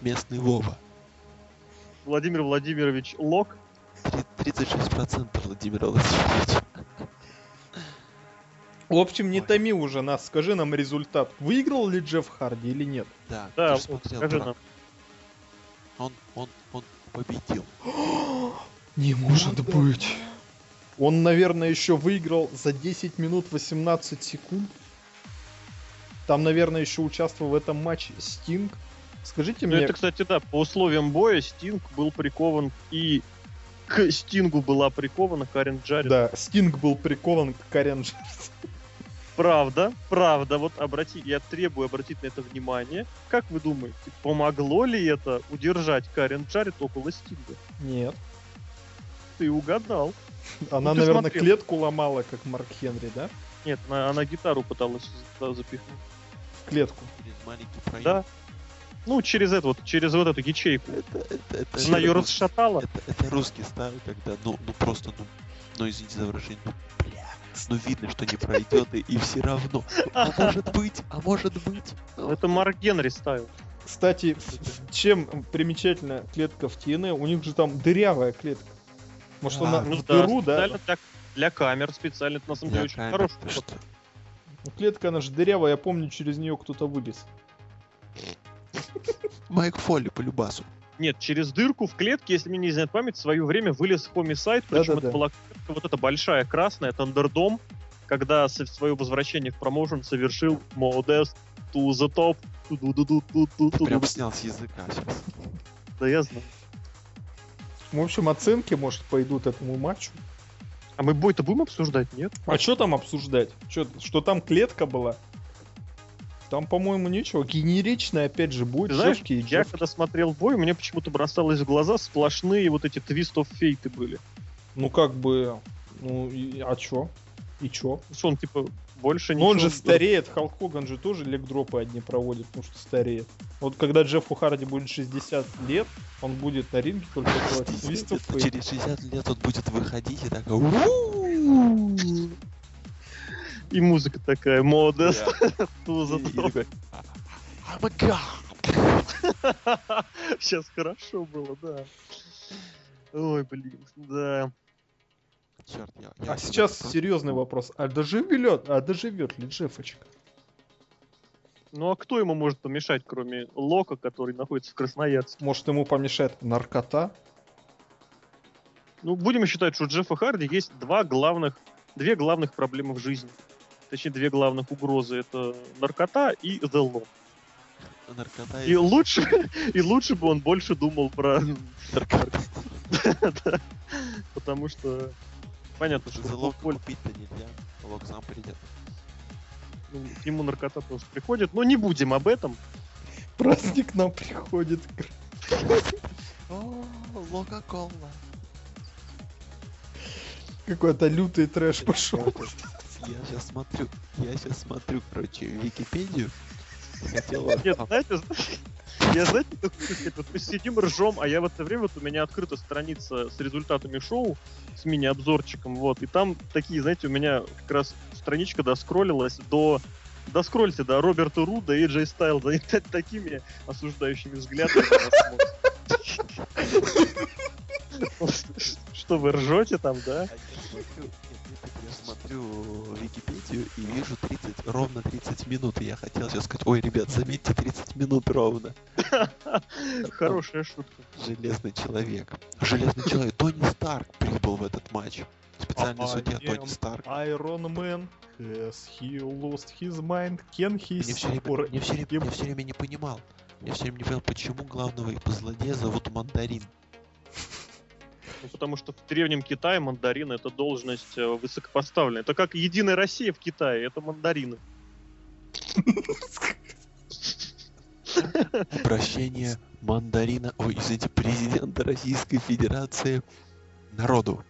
Местный Вова. Владимир Владимирович Лок. Три- 36% Владимира Владимировича. В общем, не Ой. томи уже нас, скажи нам результат. Выиграл ли Джефф Харди или нет? Да, Да, ты смотрел, скажи нам. Он, он, он победил. Не может быть. Он, наверное, еще выиграл за 10 минут 18 секунд. Там, наверное, еще участвовал в этом матче Стинг. Скажите Ну, мне, это, кстати, да, по условиям боя Стинг был прикован и к Стингу была прикована Карен Джаред. да, Стинг был прикован к Карен Джерс. Правда, правда, вот обрати, я требую обратить на это внимание. Как вы думаете, помогло ли это удержать Карен Джаред около Стинга? Нет. Ты угадал. Она, Ну, ты наверное, смотрел. клетку ломала, как Марк Хенри, да? Нет, она, она гитару пыталась за- запихнуть. В клетку. Через маленький проем. Да. Ну, через это вот, через вот эту ячейку. Это, это, это, Она ее это- расшатала. Это, это русский стайл, когда, ну, ну просто, ну, ну извините за выражение, ну, ну видно, что не пройдет, и, и все равно. А может быть, а может быть. Это Марк Генри ставил. Кстати, чем примечательна клетка в TNA, у них же там дырявая клетка. Может, А, она ну в да, дыру, да? для, для камер, специально. Это на самом деле очень хороший ход. что? Ну, Клетка, она же дырявая, я помню, через нее кто-то вылез. Майк Фолли по любасу. Нет, через дырку в клетке, если мне не изменяет память, в свое время вылез Homicide, причем Да-да-да. это была клетка вот эта большая красная, Тандердом, когда со- свое возвращение в промоушен совершил Modest to the top. Ту-ду-ду-ду-ду-ду-ду. Ты прям снял с языка сейчас. Да я знаю. В общем, оценки, может, пойдут этому матчу. А мы бой-то будем обсуждать, нет? А что там обсуждать? Чё, что там клетка была? Там, по-моему, ничего. Генеричный, опять же, будет знаешь, Джеффки и я когда смотрел бой, мне почему-то бросалось в глаза сплошные вот эти твист of фейты были. Ну, как бы... Ну, и- а чё? И чё? Что он, типа, больше Ну, он ничего- же стареет. Халк Хоган же тоже легдропы одни проводит, потому что стареет. Вот когда Джеффу Харди будет 60 лет, он будет на ринге только 60 твистов через 60 лет он будет выходить и такой... И музыка такая, модест. Да. Туза И- и такой, I'm a god. Сейчас хорошо было, да. Ой, блин, да. Черт, я, я А сейчас просто- серьезный вопрос. А доживет, а доживет ли Джеффочка? Ну а кто ему может помешать, кроме Лока, который находится в Красноярске? Может, ему помешает наркота? Ну, будем считать, что у Джеффа Харди есть два главных, две главных проблемы в жизни. Точнее, две главных угрозы. Это наркота и The Law. Наркота И лучше, и лучше бы он больше думал про... наркота. да. Потому что понятно, что За лог боль- купить-то нельзя. Лог сам придет. ну, к нему наркота тоже приходит. Но не будем об этом. Праздник нам приходит. О, Лока-кола. Какой-то лютый трэш пошел. Я сейчас смотрю, я сейчас смотрю, короче, Википедию. Хотел... Нет, знаете, я, знаете, вот мы сидим ржем, а я в это время, вот у меня открыта страница с результатами шоу, с мини-обзорчиком, вот, и там такие, знаете, у меня как раз страничка доскроллилась до Доскрольте до Роберта Руда и Джей Стайлза. Они та- такими осуждающими взглядами. Что вы ржете там, да? Я смотрю, я Википедию и вижу 30, ровно 30 минут. И я хотел сейчас сказать, ой, ребят, заметьте 30 минут ровно. Хорошая шутка. Железный человек. Железный человек. Тони Старк прибыл в этот матч. Специальный судья Тони Старк. Iron Man. Has he lost his mind? Can he Мне все время, мне все время, я все время не понимал. Я все время не понял, почему главного злодея зовут Мандарин. Потому что в древнем Китае мандарин это должность э, высокопоставленная. Это как Единая Россия в Китае, это мандарины. Обращение мандарина, ой, извините, президента Российской Федерации народу.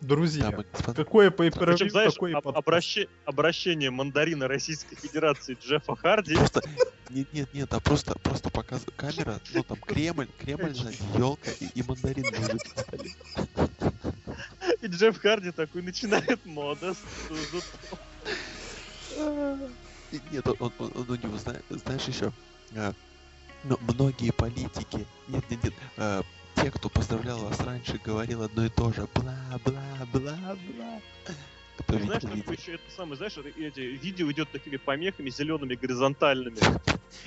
Друзья, господа. какое Причем, pay знаешь, и об- обращи- обращение мандарина Российской Федерации Джеффа Харди Просто нет, нет, нет, а просто, просто показывает камера, ну там Кремль, Кремль сзади, елка и, и мандарин лежит на столе. и Джефф Харди такой начинает мода. Нет, он, он, он- у него, зна- знаешь, еще, ну, многие политики, нет, нет, нет, а, те, кто поздравлял вас раньше, говорил одно и то же, бла, бла, бла, бла. Кто Знаешь, видел, как видел. еще это самое, знаешь, эти видео идет такими помехами зелеными горизонтальными.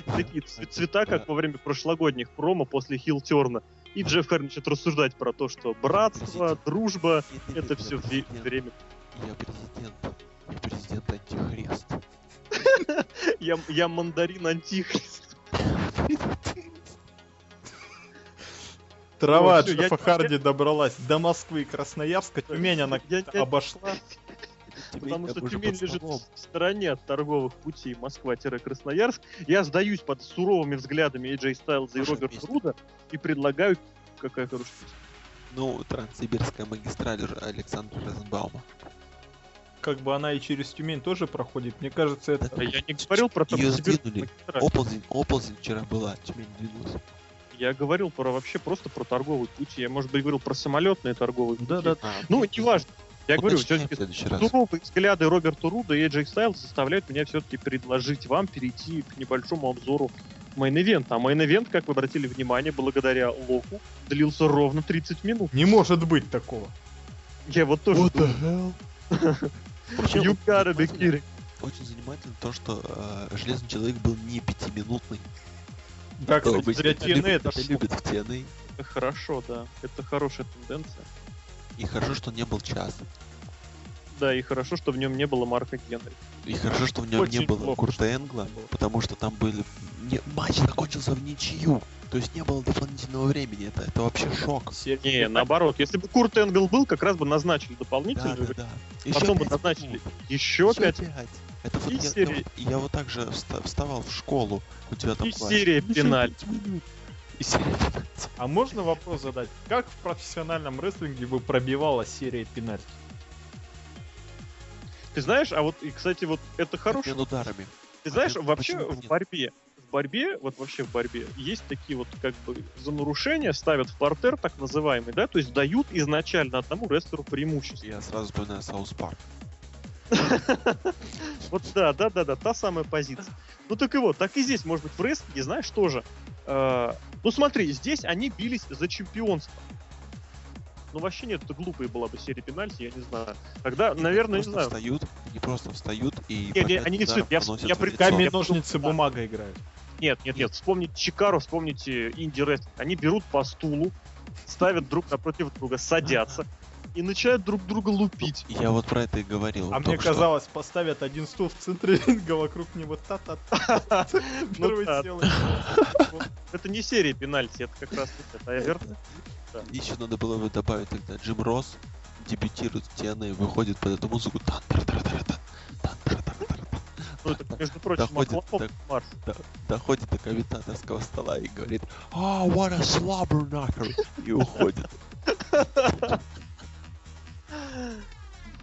Такие цвета, как во время прошлогодних промо после Хилтерна. И Джефф Харди начинает рассуждать про то, что братство, дружба, это все время. Я президент, я президент антихрист. Я, я мандарин антихрист. Трава Ой, всё, я- Джеффа Харди добралась до Москвы и Красноярска. Тюмень она обошла. Потому что Тюмень лежит в стороне от торговых путей Москва-Красноярск. Я сдаюсь под суровыми взглядами Эйджей Стайлза и Роберта. Руда и предлагаю... Какая хорошая. Ну, Транссибирская магистраль Александра Розенбаума. Как бы она и через Тюмень тоже проходит. Мне кажется, это... Я не говорил про Её Транссибирскую сдвинули. магистраль. Оползень, оползень вчера была, Тюмень двинулась. Я говорил про вообще просто про торговые пути. Я, может быть, говорил про самолетные торговые пути. Да-да. А, Ну, неважно. Я говорю, все-таки суровые взгляды Роберта Руда и Эджей Стайлз заставляют меня все-таки предложить вам перейти к небольшому обзору main event а. А main event, как вы обратили внимание, благодаря Локу, длился ровно 30 минут. Не может быть такого. Я вот тоже What думаю, the hell? You gotta be kidding. Очень занимательно то, что э, Железный Человек был не пятиминутный. Да, кстати, обычно это TNA это любят в TNA. Это хорошо, да. Это хорошая тенденция. И хорошо, что не был час. Да, и хорошо, что в нем не было Марка Генри. И хорошо, что в нем не Очень было плохо, Курта Энгла, не было. потому что там были... Не, матч закончился в ничью. То есть не было дополнительного времени. Это, это вообще шок. Серия Не, наоборот, если бы Курт Энгл был, как раз бы назначили Да, дополнительный. да, да. Еще Потом бы назначили минут. еще Еще пять пять. Это вот И я, я серии. вот, я вот так же вста- вставал в школу у тебя там И серия пенальти. И серия пенальти. А можно вопрос задать? Как в профессиональном рестлинге бы пробивала серия пенальти? Ты знаешь, а вот, и, кстати, вот это хороший ударами. Ты знаешь, Опять, вообще в нет? Борьбе, в борьбе, вот вообще в борьбе, есть такие вот как бы за нарушение ставят в партер, так называемый, да, то есть дают изначально одному рестлеру преимущество. Я сразу вспоминаю South Park. Вот да, да, да, да, та самая позиция. Ну так и вот, так и здесь, может быть, в рестлинге, знаешь, тоже. э, ну смотри, здесь они бились за чемпионство. Ну вообще нет, это глупая была бы серия пенальти, я не знаю. Тогда, наверное, не знаю. встают, они просто встают и Не, по не, пять они не встают, я- я лицо. Камень, я ножницы, бумага играют. Нет, нет, нет, вспомните Чикаро, вспомните Инди Рестлинг. Они берут по стулу, ставят друг напротив друга, садятся и начинают друг друга лупить. Я вот про это и говорил. А мне что. казалось, поставят один стул в центре ринга, вокруг него та-та-та. Первый да. сел. Это не серия пенальти, это как раз это, а верно? Еще надо было бы добавить тогда Джим Росс дебютирует в TNA, выходит под эту музыку. Ну, это, между прочим, Доходит до- марш. Доходит до комментаторского стола и говорит «Oh, what a slobberknocker!» и уходит.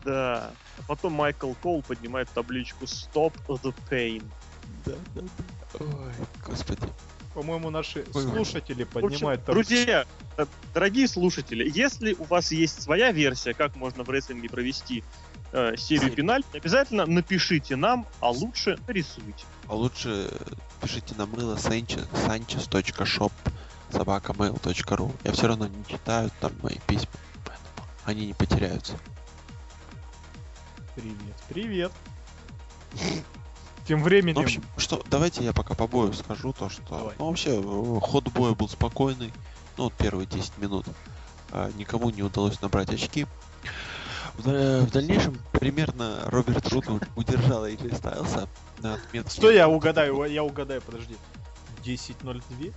Да. А потом Майкл Кол поднимает табличку Stop the Pain. Да, да, да. Ой, господи. По-моему, наши слушатели общем, поднимают там... друзья, э, дорогие слушатели, если у вас есть своя версия, как можно в рестлинге провести э, серию пенальти, обязательно напишите нам, а лучше нарисуйте. А лучше пишите на мыло sanchez.shop собакамейл.ру. Я все равно не читаю там мои письма, поэтому они не потеряются. Привет, привет. Тем временем... в общем, что, давайте я пока по бою скажу то, что... Давай. Ну, вообще, э, ход боя был спокойный. Ну, вот первые 10 минут. А, никому не удалось набрать очки. В, да- в дальнейшем примерно Роберт Руд удержал AJ Стайлса на отметке... Что я угадаю? Я угадаю, подожди. 10.02?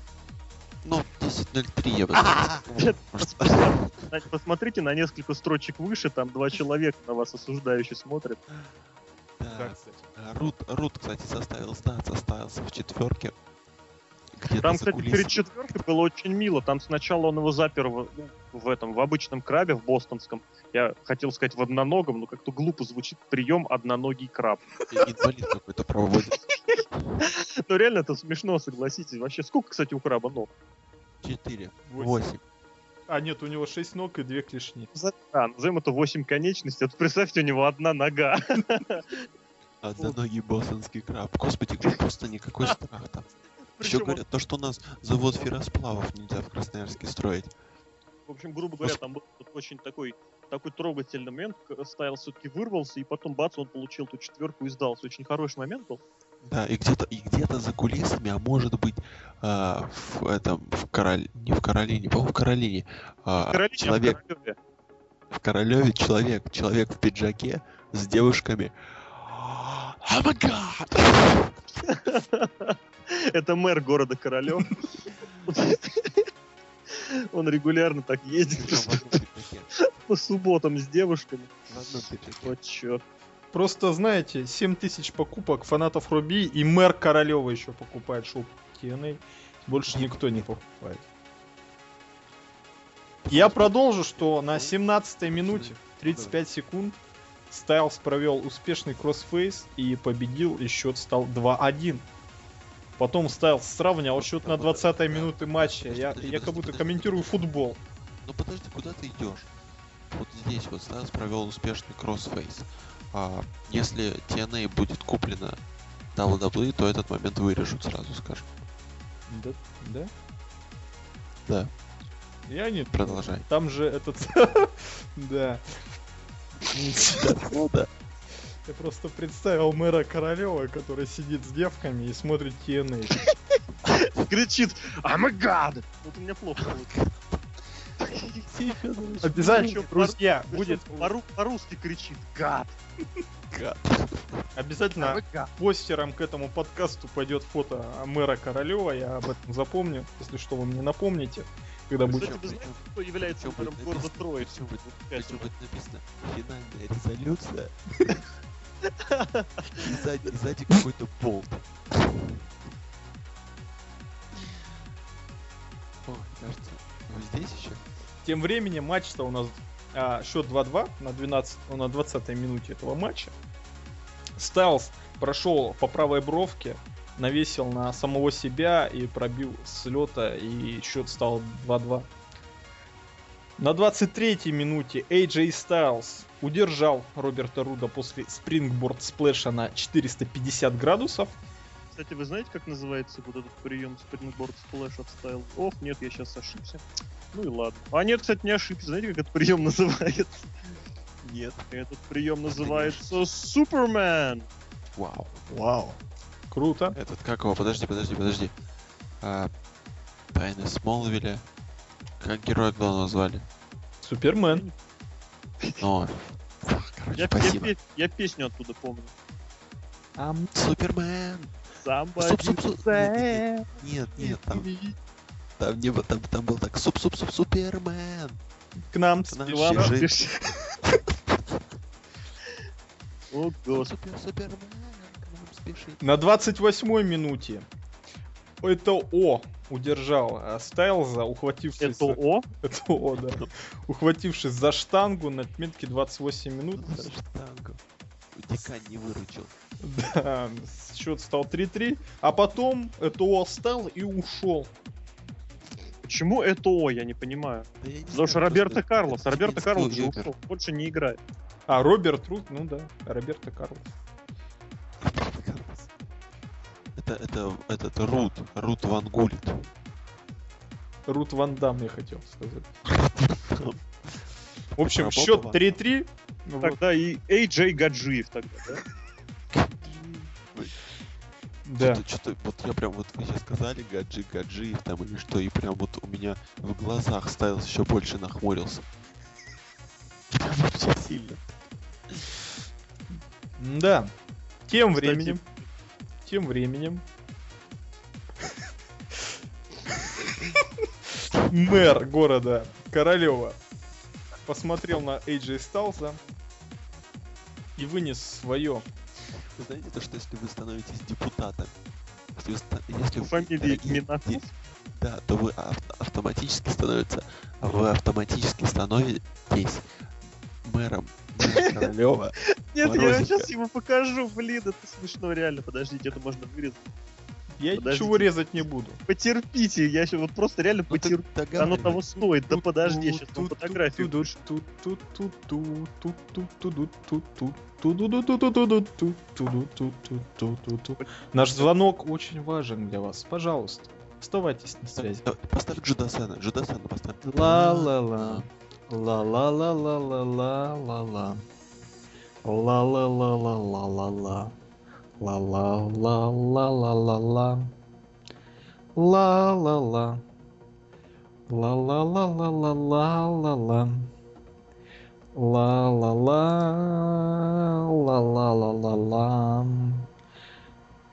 Ну, 10.03 я бы сказал. Посмотрите на несколько строчек выше, там два человека на вас осуждающе смотрят. Да, да. кстати. А, Рут, Рут, кстати, заставил сдаться Стайлса в четверке. Где-то Там, кстати, кулисами. перед четверкой было очень мило. Там сначала он его запер в, в этом, в обычном крабе, в бостонском. Я хотел сказать в одноногом, но как-то глупо звучит прием одноногий краб. Инвалид какой-то проводит. Ну реально это смешно, согласитесь. Вообще, сколько, кстати, у краба ног? 4. Восемь. 8. А, нет, у него 6 ног и 2 клешни. А, назовем это 8 конечностей. Вот представьте, у него одна нога. Одноногий бостонский краб. Господи, просто никакой страх там. Еще говорят, то, что у нас завод ферросплавов нельзя в Красноярске строить. в общем, грубо говоря, там был очень такой такой трогательный момент. Стайл все-таки вырвался, и потом бац, он получил ту четверку и сдался. Очень хороший момент был. Да, и где-то и где-то за кулисами, а может быть а, в этом в Король... не в Каролине, по-моему в Каролине, а, В Каролине, а в человек Королеве. в Королеве человек, человек в пиджаке с девушками. Oh my god! Это мэр города Королев. Он регулярно так ездит по субботам с девушками. Вот чё. Просто, знаете, 7 тысяч покупок фанатов Руби и мэр Королева еще покупает шоу TNA. Больше никто не покупает. Я продолжу, что на 17 минуте 35 секунд Стайлс провел успешный кроссфейс и победил, и счет стал 2-1. Потом Стайлс сравнял счет на 20 минуты матча. Я, Подожди, я как подожди, будто подожди. комментирую футбол. Ну подожди, куда ты идешь? Вот здесь вот Стайлс провел успешный кроссфейс. А если TNA будет куплена WWE, то этот момент вырежут, сразу скажем. Да? Да? Да, Я не... продолжай. Там же этот... Да. Ну да. Я просто представил мэра Королева, который сидит с девками и смотрит TNA. Кричит, I'm a god! Вот у меня плохо получилось. Обязательно, друзья, будет по- по-русски кричит «Гад!» гад. обязательно постером к этому подкасту пойдет фото мэра Королева, я об этом запомню, если что, вы мне напомните, когда Кстати, будет... вы знаете, кто является мэром города написано- Троиц? причем будет- минут. будет написано финальная резолюция. И сзади, сзади какой-то болт. Ой, кажется, вы здесь еще? Тем временем матч-то у нас а, счет 2-2 на 12, на 20 минуте этого матча. Стайлз прошел по правой бровке, навесил на самого себя и пробил с лета, и счет стал 2-2. На 23 минуте AJ Styles удержал Роберта Руда после спрингборд сплэша на 450 градусов. Кстати, вы знаете, как называется вот этот прием springboard splash от Styles? Ох, нет, я сейчас ошибся. Ну и ладно. А нет, кстати, не ошибся. Знаете, как этот прием называется? Нет. Этот прием называется Супермен. Вау. Вау. Круто. Этот, как его? Подожди, подожди, подожди. А, Тайны Смолвиля. Как героя главного звали? Супермен. Ну, короче, Я, я спасибо. пе- я песню оттуда помню. Супермен. Somebody Суп, суп, суп. Нет, нет, там, там не было, там, там был так, суп, суп, суп, Супермен. К нам К нам пиши. О, господи. Супер, Супермен к нам спешит. На 28 минуте это О удержал а, Стайлза, ухватившись... Это за- О? Это О, да. Ухватившись за штангу на отметке 28 минут. За штангу. Дикань не выручил. Да, счет стал 3-3. А потом это О встал и ушел. Почему это О, я не понимаю. Да я не Потому что знаю, Роберто просто Карлос. Роберто Карлос же юмор. ушел. Больше не играет. А Роберт Рут, ну да, Роберто Карлос. Это, это, этот Рут, Рут Ван Гулит. Рут Ван Дам, я хотел сказать. В общем, счет Ван 3-3. Вот. Тогда и AJ Гаджиев тогда, да? Да. Что-то, вот я прям, вот вы сейчас сказали, Гаджи, Гаджи, там или что, и прям вот у меня в глазах Стайлс еще больше нахмурился. Прям очень сильно. Да. Тем Кстати- временем. Тем временем. Мэр города Королева посмотрел на AJ Сталза и вынес свое. Вы знаете то, что если вы становитесь депутатом, если вы, если вы, дорогие да, то вы ав- автоматически становится, вы автоматически становитесь мэром мэра Королева. Нет, я сейчас ему покажу, блин, это смешно, реально. Подождите, это можно вырезать. Я Подождите. ничего резать не буду. Потерпите, я сейчас вот просто реально Ну, потерплю. Оно того стоит. Да подожди, я сейчас вам фотографию. Наш звонок очень важен для вас. Пожалуйста, оставайтесь на связи. Да, Поставь Джудасана, Джудасана поставь. Ла-ла-ла. Ла-ла-ла-ла-ла-ла-ла-ла. Ла-ла-ла-ла-ла-ла-ла. Ла-ла-ла-ла-ла-ла-ла. Ла-ла-ла. Ла-ла-ла-ла-ла-ла-ла-ла. Ла-ла-ла. Ла-ла-ла-ла-ла.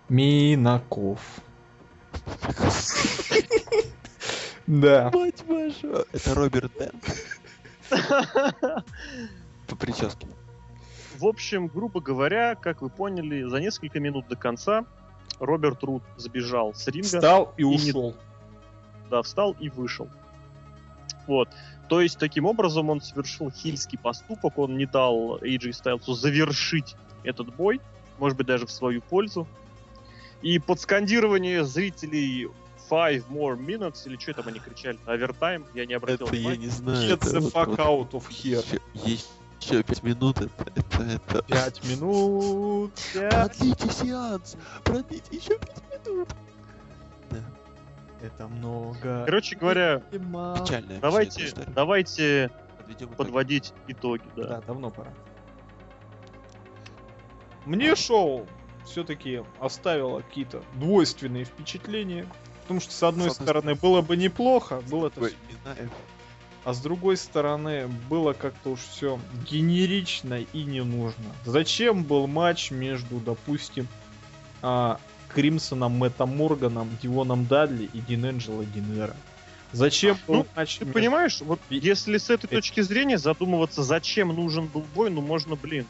Минаков. Да. Мать вашу! Это Роберт Дент. По прическе. В общем, грубо говоря, как вы поняли, за несколько минут до конца Роберт Рут сбежал с ринга, Встал и не- ушел. да, встал и вышел. Вот. То есть, таким образом, он совершил хильский поступок, он не дал AJ Стайлсу завершить этот бой, может быть, даже в свою пользу. И под скандирование зрителей Five more minutes, или что там они кричали, овертайм, я не обратил Это я не знаю. Get это the вот- fuck вот out of here. Еще, еще пять минут, это, это, это... Пять минут. Продлите сеанс! Продлите еще пять минут! Да, Это много. Короче говоря, печальная давайте, давайте Подведем итоги. подводить итоги, да. Да, давно пора. Мне шоу все-таки оставило какие-то двойственные впечатления. Потому что, с одной С одной стороны, было бы неплохо, было это Ой, не знаю. А с другой стороны было как-то уж все генерично и не нужно. Зачем был матч между, допустим, а, Кримсоном, Мэттом Морганом, Дионом Дадли и Диненджело Динера? Зачем был Ну, матч Ты между- понимаешь, вот если с этой точки зрения задумываться, зачем нужен был бой, ну можно, блин.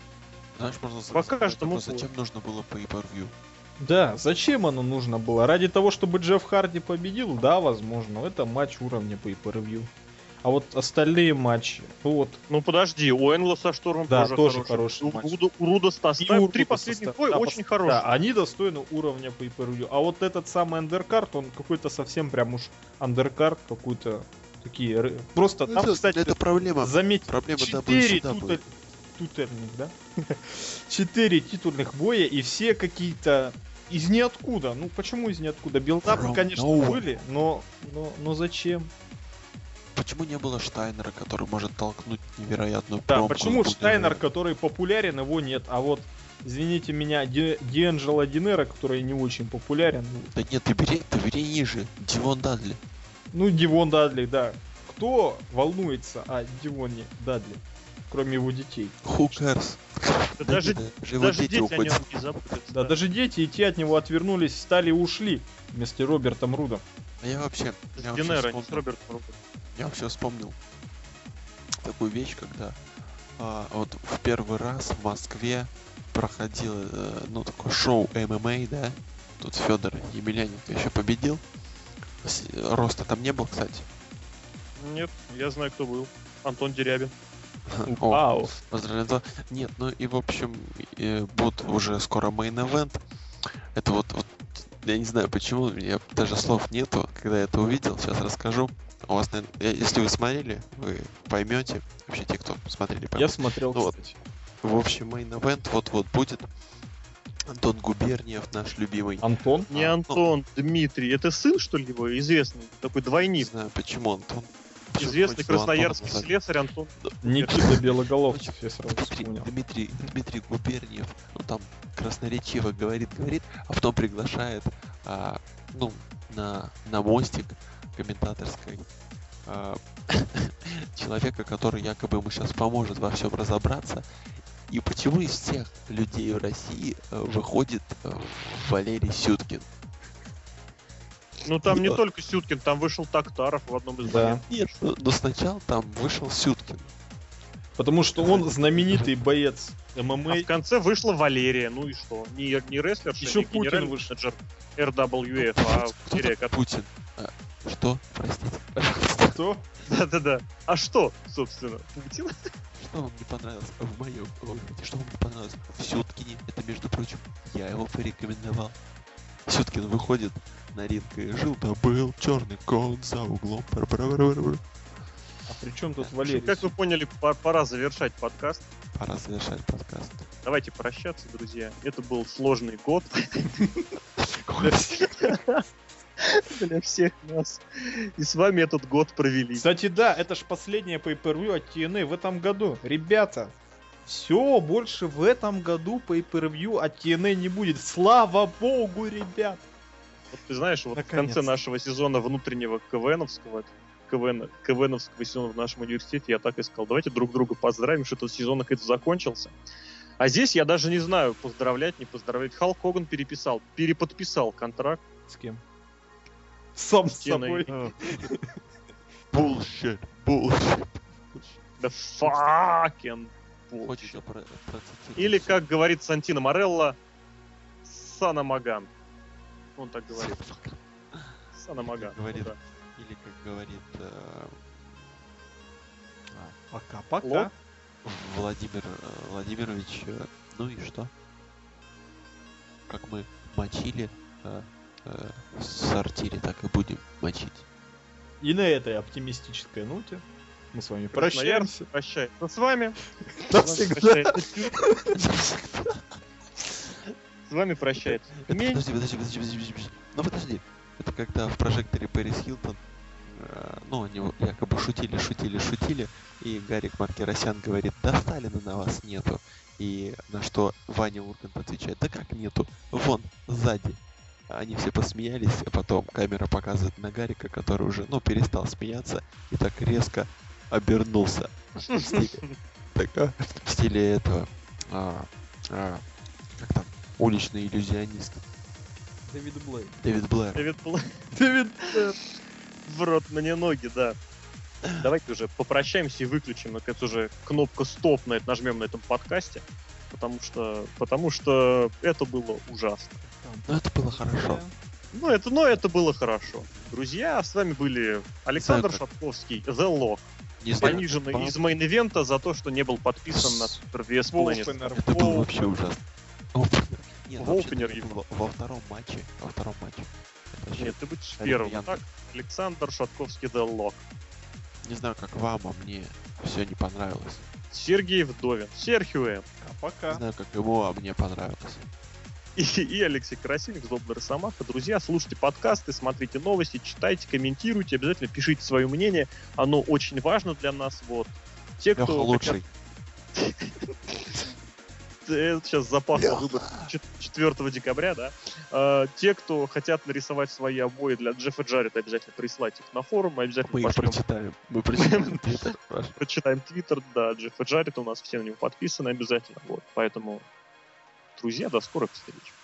Знаешь, можно По задать каждому зачем нужно было по per Да, зачем оно нужно было? Ради того, чтобы Джефф Харди победил? Да, возможно. Это матч уровня по per А вот остальные матчи, ну вот, Ну подожди, у Энла со Штормом Да, тоже, тоже хороший. хороший У, матч. Руда- у Руда с у Три последних боя да, очень пос- хорошие. Да, они достойны уровня по per А вот этот самый андеркарт, он какой-то совсем прям уж андеркарт, какой-то такие... Просто там, это, кстати, это проблема. заметь, Проблема четыре WCW. тутель- тутельных, да? Четыре титульных боя, и все какие-то из ниоткуда. Ну почему из ниоткуда? Билдапы, конечно, были, но, но, но зачем? Почему не было Штайнера, который может толкнуть невероятную Да, почему Штайнер, который популярен, его нет, а вот Извините меня, Ди- Диэнджело Динера, который не очень популярен. Да нет, ты бери, ты бери ниже. Дивон Дадли. Ну, Дивон Дадли, да. Кто волнуется о Дивоне Дадли, кроме его детей? Who cares? Да Да даже, даже дети дети о уходят. нем не заботятся. Да, даже дети и те от него отвернулись, встали и ушли вместе с Робертом Рудом. А я вообще, С я вообще, Динера, не с Робертом Рудом. Я вообще вспомнил такую вещь, когда а, вот в первый раз в Москве проходило, э, ну, такое шоу ММА, да? Тут Федор Емельяненко еще победил. Роста там не был, кстати. Нет, я знаю, кто был. Антон Дерябин. Вау. Поздравляю. Нет, ну и в общем, э, будет уже скоро main event. Это вот, вот, я не знаю почему, у меня даже слов нету, когда я это увидел, сейчас расскажу. У вас, наверно- я- если вы смотрели, вы поймете, вообще те, кто смотрели, Я поймут. смотрел, Ну вот. В общем, main event вот-вот будет. Антон Губерниев, наш любимый. Антон? Не А, ну- Антон, Дмитрий. Это сын, что ли, его? Известный. Такой Не двойник. знаю, почему Антон. Почему Известный красноярский назвать? слесарь Антон. Никита Белоголовцев, я сразу Дмитрий, вспомнил. Дмитрий, Дмитрий Губерниев, ну там красноречиво говорит, говорит, а потом приглашает, а, ну, на, на мостик комментаторской а, человека, который якобы ему сейчас поможет во всем разобраться. И почему из всех людей в России э, выходит э, Валерий Сюткин? Ну там не только Сюткин, там вышел Тактаров в одном из Да. боев. Нет, ну, но сначала там вышел Сюткин. Потому что он знаменитый боец А ММА. в конце вышла Валерия. Ну и что? Не, не рестлерша, Ещё не Путин вышел. менеджер RWF, а Валерия, Путин? Что? Простите. Кто? Да-да-да. А что, собственно? Путин? Что вам не понравилось в моем выходе? Что вам не понравилось в Сюткине? Это, между прочим, я его порекомендовал. Сюткин выходит на ринг и жил да был черный кот за углом. А при чем тут общем, Валерий? Как вы поняли, по- пора завершать подкаст. Пора завершать подкаст. Давайте прощаться, друзья. Это был сложный год для всех нас. И с вами этот год провели. Кстати, да, это ж последнее pay per от TNA в этом году. Ребята, все, больше в этом году pay per от TNA не будет. Слава богу, ребят! Вот ты знаешь, вот в Наконец-то. конце нашего сезона внутреннего КВНовского, КВН, КВНовского сезона в нашем университете я так и сказал, давайте друг друга поздравим, что этот сезон наконец закончился. А здесь я даже не знаю, поздравлять, не поздравлять. Халк Хоган переписал, переподписал контракт С кем? Сам с с собой. Bullshit, bullshit. Да fucking bullshit. Хочешь про-? Или, как говорит Сантино Морелло, Сана Маган. Он так говорит. Сана Маган. ну Говорит. да. Или как говорит э, Пока-пока. Лоб. Владимир э, Владимирович, э, ну и что? Как мы мочили э, э, сортире, так и будем мочить. И на этой оптимистической ноте мы с вами прощаемся. прощается с вами. Навсегда. С вами прощается. Подожди, подожди, подожди, подожди, подожди, подожди. Ну подожди. Это когда в прожекторе Пэрис Хилтон, э, ну, они якобы шутили, шутили, шутили, и Гарик Маркеросян говорит, да Сталина на вас нету. И на что Ваня Ургант отвечает, да как нету, вон, сзади. Они все посмеялись, а потом камера показывает на Гарика, который уже, ну, перестал смеяться, и так резко обернулся. В стиле, так, а, в стиле этого. а, а, как там? Уличный иллюзионист. Дэвид Блейк. Дэвид Блэр. Дэвид Бл- Дэвид в рот мне ноги, да. Давайте уже попрощаемся и выключим, наконец, уже кнопка стоп на это нажмем на этом подкасте, потому что, потому что это было ужасно. Ну это было хорошо. Ну это, но это было хорошо. Друзья, с вами были Александр Знаю, Шатковский, The Lock, Не знаю, пониженный вам- из мейн-ивента за то, что не был подписан на Super VS Planet. Волпенер. Это было Волпенер. вообще ужасно. Нет, В вообще, опенер это его. во втором матче. Во втором матче. Это вообще- Нет, ты будешь первым. Так, Александр Шатковский, The Lock. Не знаю, как вам, а мне все не понравилось. Сергей Вдовин, Серхио М. А Не пока. знаю, как ему, а мне понравилось. и, и Алексей Красильник, Злобный Росомаха. Друзья, слушайте подкасты, смотрите новости, читайте, комментируйте, обязательно пишите свое мнение. Оно очень важно для нас. Вот. Те, Леха кто лучший. это сейчас запасный выбор чет- 4 декабря, да. Э, те, кто хотят нарисовать свои обои для Джеффа Джарета, обязательно прислать их на форум, мы обязательно Мы их пошлем прочитаем. Мы прочитаем твиттер прочитаем твиттер, да, Джеффа Джарета, у нас все на него подписаны обязательно, вот, поэтому, друзья, до скорых встреч.